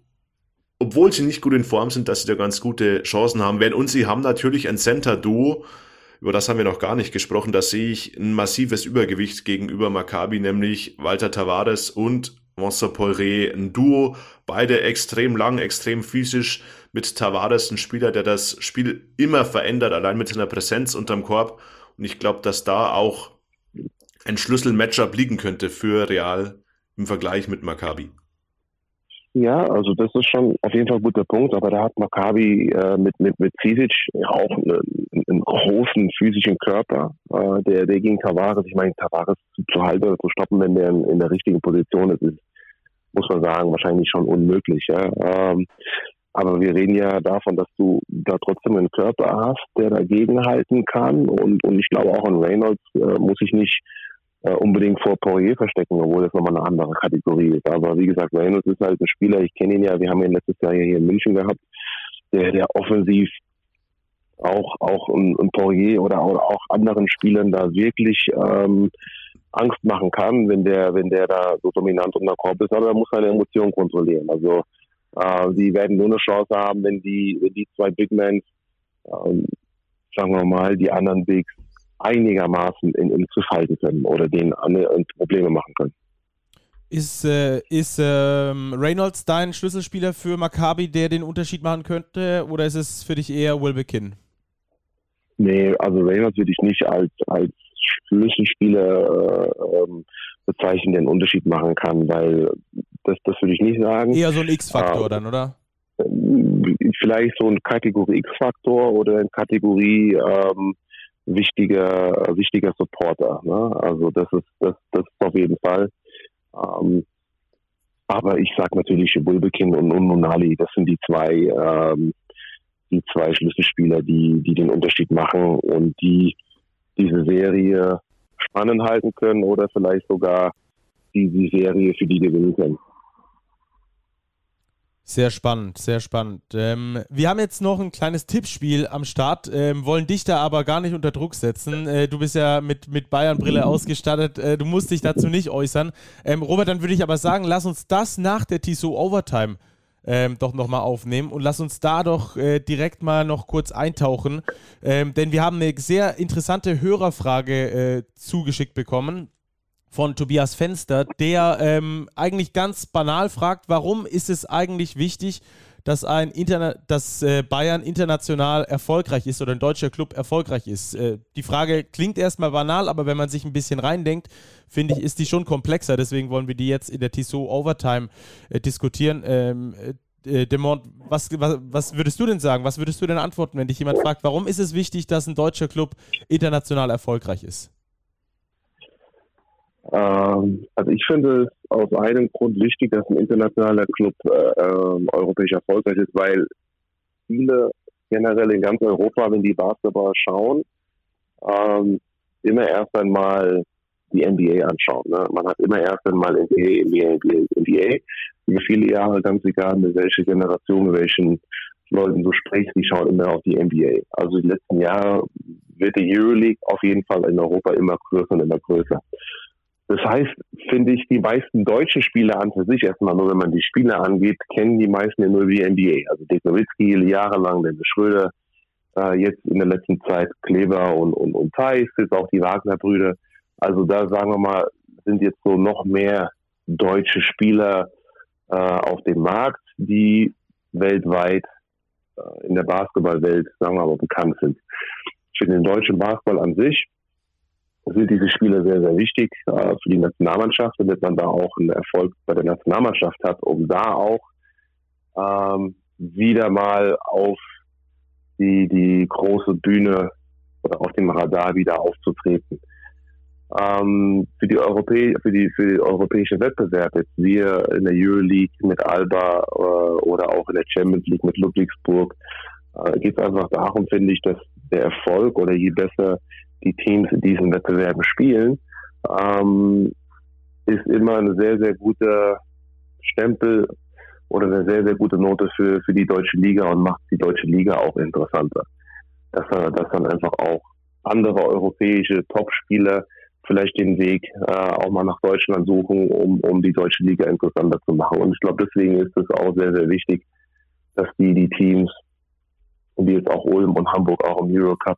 obwohl sie nicht gut in Form sind, dass sie da ganz gute Chancen haben werden. Und sie haben natürlich ein Center-Duo, über das haben wir noch gar nicht gesprochen. Da sehe ich ein massives Übergewicht gegenüber Maccabi, nämlich Walter Tavares und Vincent Poiré, ein Duo, beide extrem lang, extrem physisch, mit Tavares ein Spieler, der das Spiel immer verändert, allein mit seiner Präsenz unterm Korb. Und ich glaube, dass da auch ein Schlüssel-Matchup liegen könnte für Real im Vergleich mit Maccabi. Ja, also das ist schon auf jeden Fall ein guter Punkt, aber da hat Maccabi äh, mit, mit, mit Cisic auch eine, einen großen physischen Körper, äh, der, der gegen Tavares, ich meine, Tavares zu, halten zu stoppen, wenn der in, in, der richtigen Position ist, ist, muss man sagen, wahrscheinlich schon unmöglich. Ja? Ähm, aber wir reden ja davon, dass du da trotzdem einen Körper hast, der dagegen halten kann und, und ich glaube auch in Reynolds äh, muss ich nicht äh, unbedingt vor Poirier verstecken, obwohl das nochmal eine andere Kategorie ist. Aber wie gesagt, Reynolds ist halt ein Spieler, ich kenne ihn ja, wir haben ihn letztes Jahr hier in München gehabt, der, der offensiv auch, auch ein, ein Poirier oder auch, auch anderen Spielern da wirklich ähm, Angst machen kann, wenn der, wenn der da so dominant unter Korb ist, aber er muss seine Emotionen kontrollieren. Also äh, die werden nur eine Chance haben, wenn die, wenn die zwei Big Men, ähm, sagen wir mal, die anderen Bigs einigermaßen in, in Griff halten können oder denen Probleme machen können. Ist, äh, ist ähm, Reynolds dein Schlüsselspieler für Maccabi, der den Unterschied machen könnte, oder ist es für dich eher Wilbekin? Nee, also Reynolds würde ich nicht als, als Schlüsselspieler äh, ähm, bezeichnen, der einen Unterschied machen kann, weil das, das würde ich nicht sagen. Eher so ein X-Faktor äh, dann, oder? Vielleicht so ein Kategorie X-Faktor oder eine Kategorie ähm, wichtiger, wichtiger Supporter. Ne? Also das ist, das, das ist auf jeden Fall. Ähm, aber ich sage natürlich Bulbekin und Nunali, das sind die zwei, ähm, die zwei Schlüsselspieler, die, die den Unterschied machen und die diese Serie spannend halten können oder vielleicht sogar die, die Serie für die gewinnen können. Sehr spannend, sehr spannend. Ähm, wir haben jetzt noch ein kleines Tippspiel am Start, ähm, wollen dich da aber gar nicht unter Druck setzen. Äh, du bist ja mit, mit Bayern-Brille ausgestattet, äh, du musst dich dazu nicht äußern. Ähm, Robert, dann würde ich aber sagen, lass uns das nach der Tissot Overtime ähm, doch nochmal aufnehmen und lass uns da doch äh, direkt mal noch kurz eintauchen, ähm, denn wir haben eine sehr interessante Hörerfrage äh, zugeschickt bekommen von Tobias Fenster, der ähm, eigentlich ganz banal fragt, warum ist es eigentlich wichtig, dass ein Interna dass äh, Bayern international erfolgreich ist oder ein deutscher Club erfolgreich ist. Äh, die Frage klingt erstmal banal, aber wenn man sich ein bisschen reindenkt, finde ich, ist die schon komplexer. Deswegen wollen wir die jetzt in der Tissot Overtime äh, diskutieren. Ähm, äh, äh, Demont, was, was, was würdest du denn sagen? Was würdest du denn antworten, wenn dich jemand fragt, warum ist es wichtig, dass ein deutscher Club international erfolgreich ist? Ähm, also ich finde es aus einem Grund wichtig, dass ein internationaler Club äh, äh, europäisch erfolgreich ist, weil viele generell in ganz Europa, wenn die Basketball schauen, ähm, immer erst einmal die NBA anschauen. Ne? Man hat immer erst einmal NBA, NBA, NBA, NBA. Über viele Jahre, ganz egal mit welcher Generation, mit welchen Leuten du sprichst, die schauen immer auf die NBA. Also die letzten Jahre wird die Euroleague auf jeden Fall in Europa immer größer und immer größer. Das heißt, finde ich, die meisten deutschen Spieler an für sich erstmal nur, wenn man die Spieler angeht, kennen die meisten ja nur die NBA. Also Dick Nowitzki jahrelang, Dennis Schröder, äh, jetzt in der letzten Zeit Kleber und, und, und Thais, jetzt auch die Wagner-Brüder. Also da sagen wir mal, sind jetzt so noch mehr deutsche Spieler äh, auf dem Markt, die weltweit äh, in der Basketballwelt, sagen wir mal, bekannt sind. Für den deutschen Basketball an sich sind diese Spiele sehr, sehr wichtig äh, für die Nationalmannschaft, damit man da auch einen Erfolg bei der Nationalmannschaft hat, um da auch ähm, wieder mal auf die, die große Bühne oder auf dem Radar wieder aufzutreten. Ähm, für die Europä für die für die europäische Wettbewerb jetzt wir in der Euroleague mit Alba äh, oder auch in der Champions League mit Ludwigsburg äh, geht es einfach darum, finde ich, dass der Erfolg oder je besser die Teams in diesen Wettbewerben spielen, ähm, ist immer ein sehr, sehr guter Stempel oder eine sehr, sehr gute Note für, für die deutsche Liga und macht die deutsche Liga auch interessanter. Dass, dass dann einfach auch andere europäische Topspieler vielleicht den Weg äh, auch mal nach Deutschland suchen, um, um die deutsche Liga interessanter zu machen. Und ich glaube, deswegen ist es auch sehr, sehr wichtig, dass die, die Teams, wie jetzt auch Ulm und Hamburg auch im Eurocup,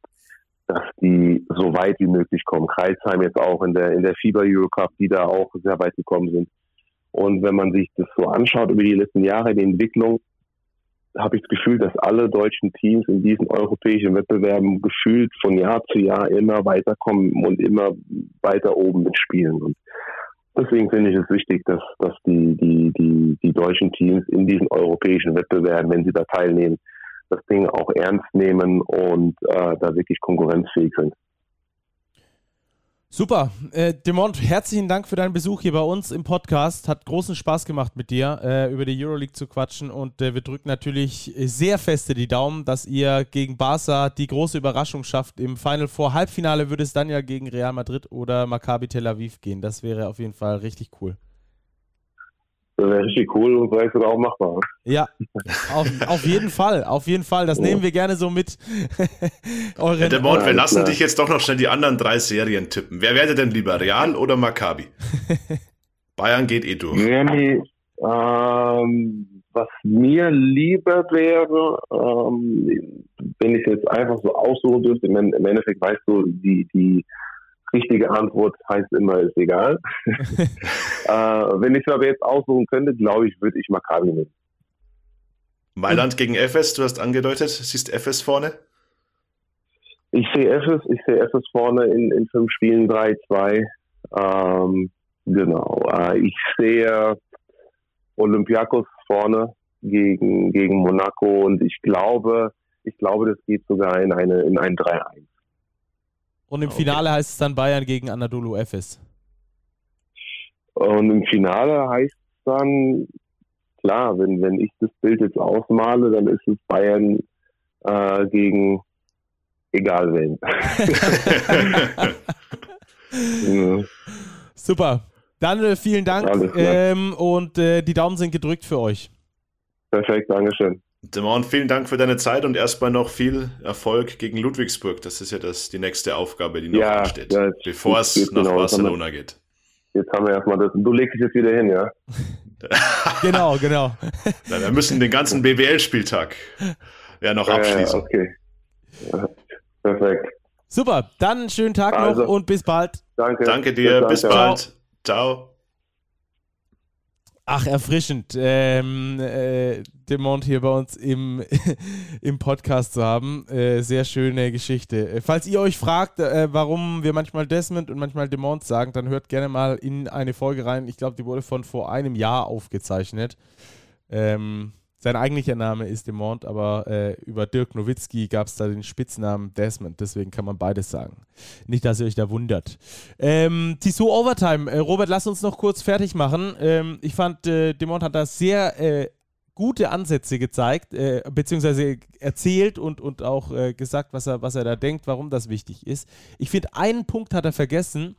dass die so weit wie möglich kommen. Kreisheim jetzt auch in der, in der FIBA Eurocup, die da auch sehr weit gekommen sind. Und wenn man sich das so anschaut über die letzten Jahre, die Entwicklung, habe ich das Gefühl, dass alle deutschen Teams in diesen europäischen Wettbewerben gefühlt von Jahr zu Jahr immer weiterkommen und immer weiter oben mitspielen. Und deswegen finde ich es wichtig, dass, dass die, die, die, die deutschen Teams in diesen europäischen Wettbewerben, wenn sie da teilnehmen, das Ding auch ernst nehmen und äh, da wirklich konkurrenzfähig sind. Super. Äh, Demont, herzlichen Dank für deinen Besuch hier bei uns im Podcast. Hat großen Spaß gemacht mit dir, äh, über die Euroleague zu quatschen. Und äh, wir drücken natürlich sehr feste die Daumen, dass ihr gegen Barca die große Überraschung schafft. Im Final Four Halbfinale würde es dann ja gegen Real Madrid oder Maccabi Tel Aviv gehen. Das wäre auf jeden Fall richtig cool. Das wäre richtig cool und vielleicht sogar auch machbar. Ja, auf, auf jeden Fall, auf jeden Fall. Das ja. nehmen wir gerne so mit. [LAUGHS] Euren, der Mord, wir lassen klar. dich jetzt doch noch schnell die anderen drei Serien tippen. Wer wäre denn lieber, Real oder Maccabi? [LAUGHS] Bayern geht eh durch. Ähm, was mir lieber wäre, ähm, wenn ich jetzt einfach so aussuchen dürfte, im Endeffekt weißt du, die, die richtige Antwort heißt immer, ist egal. [LAUGHS] äh, wenn ich es aber jetzt aussuchen könnte, glaube ich, würde ich Maccabi nehmen. Mailand gegen FS, du hast angedeutet, siehst FS vorne? Ich sehe FS, ich sehe FS vorne in, in fünf Spielen 3-2. Ähm, genau. Äh, ich sehe Olympiakos vorne gegen, gegen Monaco und ich glaube, ich glaube, das geht sogar in eine in ein 3-1. Und im Finale heißt es dann Bayern gegen Anadolu Efes. Und im Finale heißt es dann, klar, wenn, wenn ich das Bild jetzt ausmale, dann ist es Bayern äh, gegen egal wen. [LAUGHS] ja. Super. Dann äh, vielen Dank ähm, und äh, die Daumen sind gedrückt für euch. Perfekt, Dankeschön. Demon, vielen Dank für deine Zeit und erstmal noch viel Erfolg gegen Ludwigsburg. Das ist ja das, die nächste Aufgabe, die noch ja, ansteht, ja, bevor es nach genau, Barcelona wir, geht. Jetzt haben wir erstmal das. Du legst dich jetzt wieder hin, ja? [LAUGHS] genau, genau. Na, wir müssen den ganzen BWL-Spieltag ja noch abschließen. Ja, okay. Ja, perfekt. Super, dann schönen Tag also, noch und bis bald. Danke. Danke dir, bis, bis bald. Ciao. Ciao. Ach, erfrischend, ähm, äh, Demont hier bei uns im, [LAUGHS] im Podcast zu haben. Äh, sehr schöne Geschichte. Äh, falls ihr euch fragt, äh, warum wir manchmal Desmond und manchmal Demont sagen, dann hört gerne mal in eine Folge rein. Ich glaube, die wurde von vor einem Jahr aufgezeichnet. Ähm, sein eigentlicher Name ist Demont, aber äh, über Dirk Nowitzki gab es da den Spitznamen Desmond, deswegen kann man beides sagen. Nicht, dass ihr euch da wundert. Ähm, Tissot Overtime. Äh, Robert, lass uns noch kurz fertig machen. Ähm, ich fand, äh, Demont hat da sehr äh, gute Ansätze gezeigt, äh, beziehungsweise erzählt und, und auch äh, gesagt, was er, was er da denkt, warum das wichtig ist. Ich finde, einen Punkt hat er vergessen,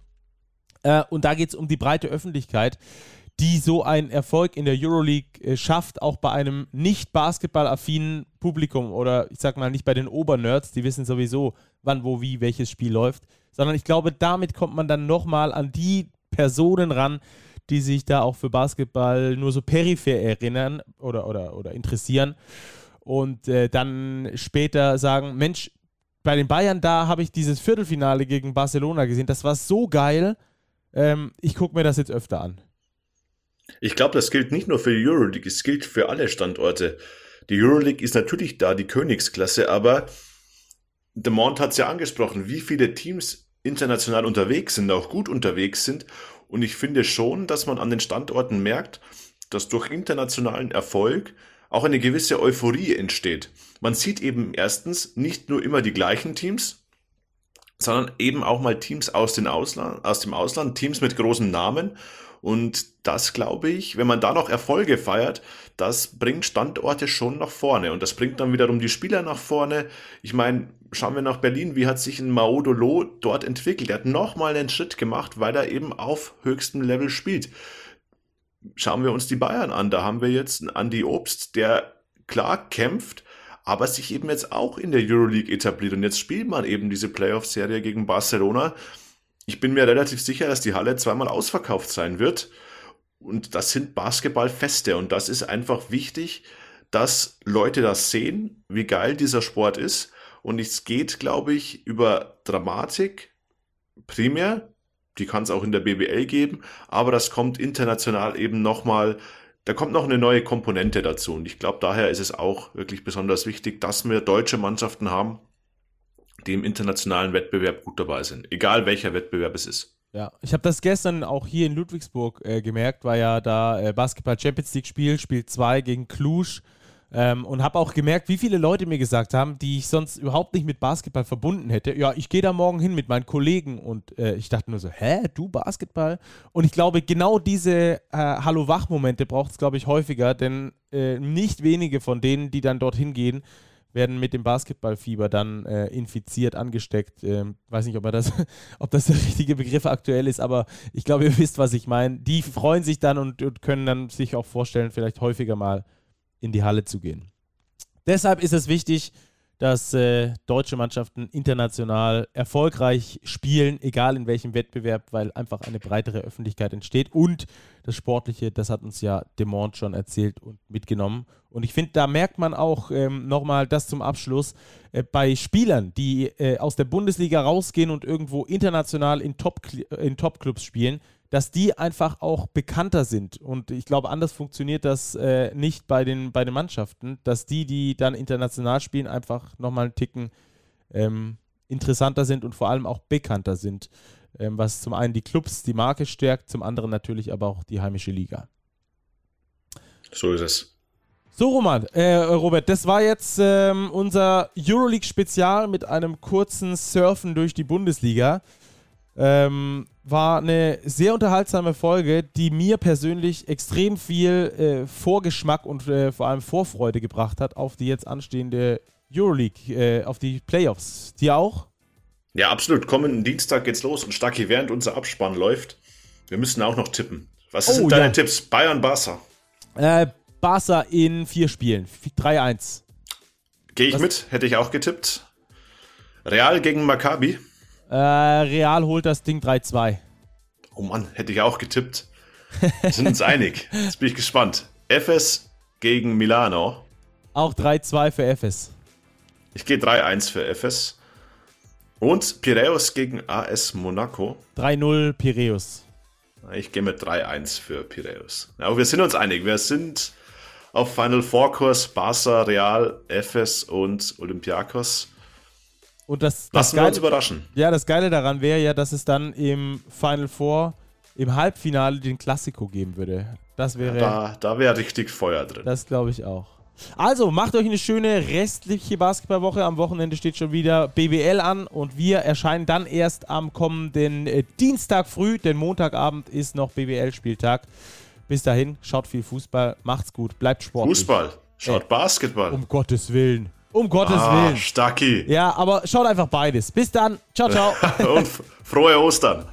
äh, und da geht es um die breite Öffentlichkeit die so einen Erfolg in der Euroleague äh, schafft, auch bei einem nicht basketballaffinen Publikum oder ich sag mal nicht bei den Obernerds, die wissen sowieso, wann, wo, wie, welches Spiel läuft, sondern ich glaube, damit kommt man dann nochmal an die Personen ran, die sich da auch für Basketball nur so peripher erinnern oder, oder, oder interessieren und äh, dann später sagen, Mensch, bei den Bayern, da habe ich dieses Viertelfinale gegen Barcelona gesehen, das war so geil, ähm, ich gucke mir das jetzt öfter an. Ich glaube, das gilt nicht nur für die Euroleague, es gilt für alle Standorte. Die Euroleague ist natürlich da die Königsklasse, aber De Mont hat es ja angesprochen, wie viele Teams international unterwegs sind, auch gut unterwegs sind. Und ich finde schon, dass man an den Standorten merkt, dass durch internationalen Erfolg auch eine gewisse Euphorie entsteht. Man sieht eben erstens nicht nur immer die gleichen Teams, sondern eben auch mal Teams aus, Ausland, aus dem Ausland, Teams mit großen Namen. Und das glaube ich, wenn man da noch Erfolge feiert, das bringt Standorte schon nach vorne. Und das bringt dann wiederum die Spieler nach vorne. Ich meine, schauen wir nach Berlin, wie hat sich ein Maudolo dort entwickelt? Er hat nochmal einen Schritt gemacht, weil er eben auf höchstem Level spielt. Schauen wir uns die Bayern an. Da haben wir jetzt einen Andy Obst, der klar kämpft, aber sich eben jetzt auch in der Euroleague etabliert. Und jetzt spielt man eben diese Playoff-Serie gegen Barcelona. Ich bin mir relativ sicher, dass die Halle zweimal ausverkauft sein wird. Und das sind Basketballfeste. Und das ist einfach wichtig, dass Leute das sehen, wie geil dieser Sport ist. Und es geht, glaube ich, über Dramatik primär. Die kann es auch in der BBL geben. Aber das kommt international eben nochmal da kommt noch eine neue Komponente dazu. Und ich glaube, daher ist es auch wirklich besonders wichtig, dass wir deutsche Mannschaften haben, die im internationalen Wettbewerb gut dabei sind, egal welcher Wettbewerb es ist. Ja, ich habe das gestern auch hier in Ludwigsburg äh, gemerkt, war ja da äh, Basketball Champions League Spiel, Spiel 2 gegen Cluj. Ähm, und habe auch gemerkt, wie viele Leute mir gesagt haben, die ich sonst überhaupt nicht mit Basketball verbunden hätte. Ja, ich gehe da morgen hin mit meinen Kollegen und äh, ich dachte nur so, hä, du Basketball? Und ich glaube, genau diese äh, Hallo-Wach-Momente braucht es, glaube ich, häufiger, denn äh, nicht wenige von denen, die dann dorthin gehen, werden mit dem Basketballfieber dann äh, infiziert, angesteckt. Ähm, weiß nicht, ob, das, [LAUGHS] ob das der richtige Begriff aktuell ist, aber ich glaube, ihr wisst, was ich meine. Die freuen sich dann und, und können dann sich auch vorstellen, vielleicht häufiger mal in die Halle zu gehen. Deshalb ist es wichtig, dass äh, deutsche Mannschaften international erfolgreich spielen, egal in welchem Wettbewerb, weil einfach eine breitere Öffentlichkeit entsteht. Und das Sportliche, das hat uns ja Demont schon erzählt und mitgenommen. Und ich finde, da merkt man auch ähm, nochmal das zum Abschluss äh, bei Spielern, die äh, aus der Bundesliga rausgehen und irgendwo international in Top-Clubs in Top spielen, dass die einfach auch bekannter sind. Und ich glaube, anders funktioniert das äh, nicht bei den, bei den Mannschaften, dass die, die dann international spielen, einfach nochmal einen Ticken ähm, interessanter sind und vor allem auch bekannter sind. Ähm, was zum einen die Clubs, die Marke stärkt, zum anderen natürlich aber auch die heimische Liga. So ist es. So, Roman, äh, Robert, das war jetzt ähm, unser Euroleague-Spezial mit einem kurzen Surfen durch die Bundesliga. Ähm, war eine sehr unterhaltsame Folge, die mir persönlich extrem viel äh, Vorgeschmack und äh, vor allem Vorfreude gebracht hat auf die jetzt anstehende Euroleague, äh, auf die Playoffs. Dir auch? Ja, absolut. Kommenden Dienstag geht's los und Stacki, während unser Abspann läuft, wir müssen auch noch tippen. Was oh, sind deine ja. Tipps? Bayern, Barca? Äh, Barca in vier Spielen. 3-1. Gehe ich Was? mit, hätte ich auch getippt. Real gegen Maccabi. Äh, Real holt das Ding 3-2. Oh Mann, hätte ich auch getippt. Wir sind uns einig. Jetzt bin ich gespannt. FS gegen Milano. Auch 3-2 für FS. Ich gehe 3-1 für FS. Und Piraeus gegen AS Monaco. 3-0 Piraeus. Ich gehe mit 3-1 für Piraeus. Aber wir sind uns einig. Wir sind auf Final Four Kurs Barca, Real, FS und Olympiakos. Und das, das Lassen Geile, wir uns überraschen. Ja, das Geile daran wäre ja, dass es dann im Final Four, im Halbfinale den Klassiko geben würde. Das wäre. Ja, da da wäre richtig Feuer drin. Das glaube ich auch. Also, macht euch eine schöne restliche Basketballwoche. Am Wochenende steht schon wieder BBL an und wir erscheinen dann erst am kommenden äh, Dienstag früh, denn Montagabend ist noch BBL-Spieltag. Bis dahin, schaut viel Fußball, macht's gut, bleibt sportlich. Fußball, schaut äh, Basketball. Um Gottes Willen. Um Gottes ah, Willen. Stacki. Ja, aber schaut einfach beides. Bis dann. Ciao, ciao. [LAUGHS] Und frohe Ostern.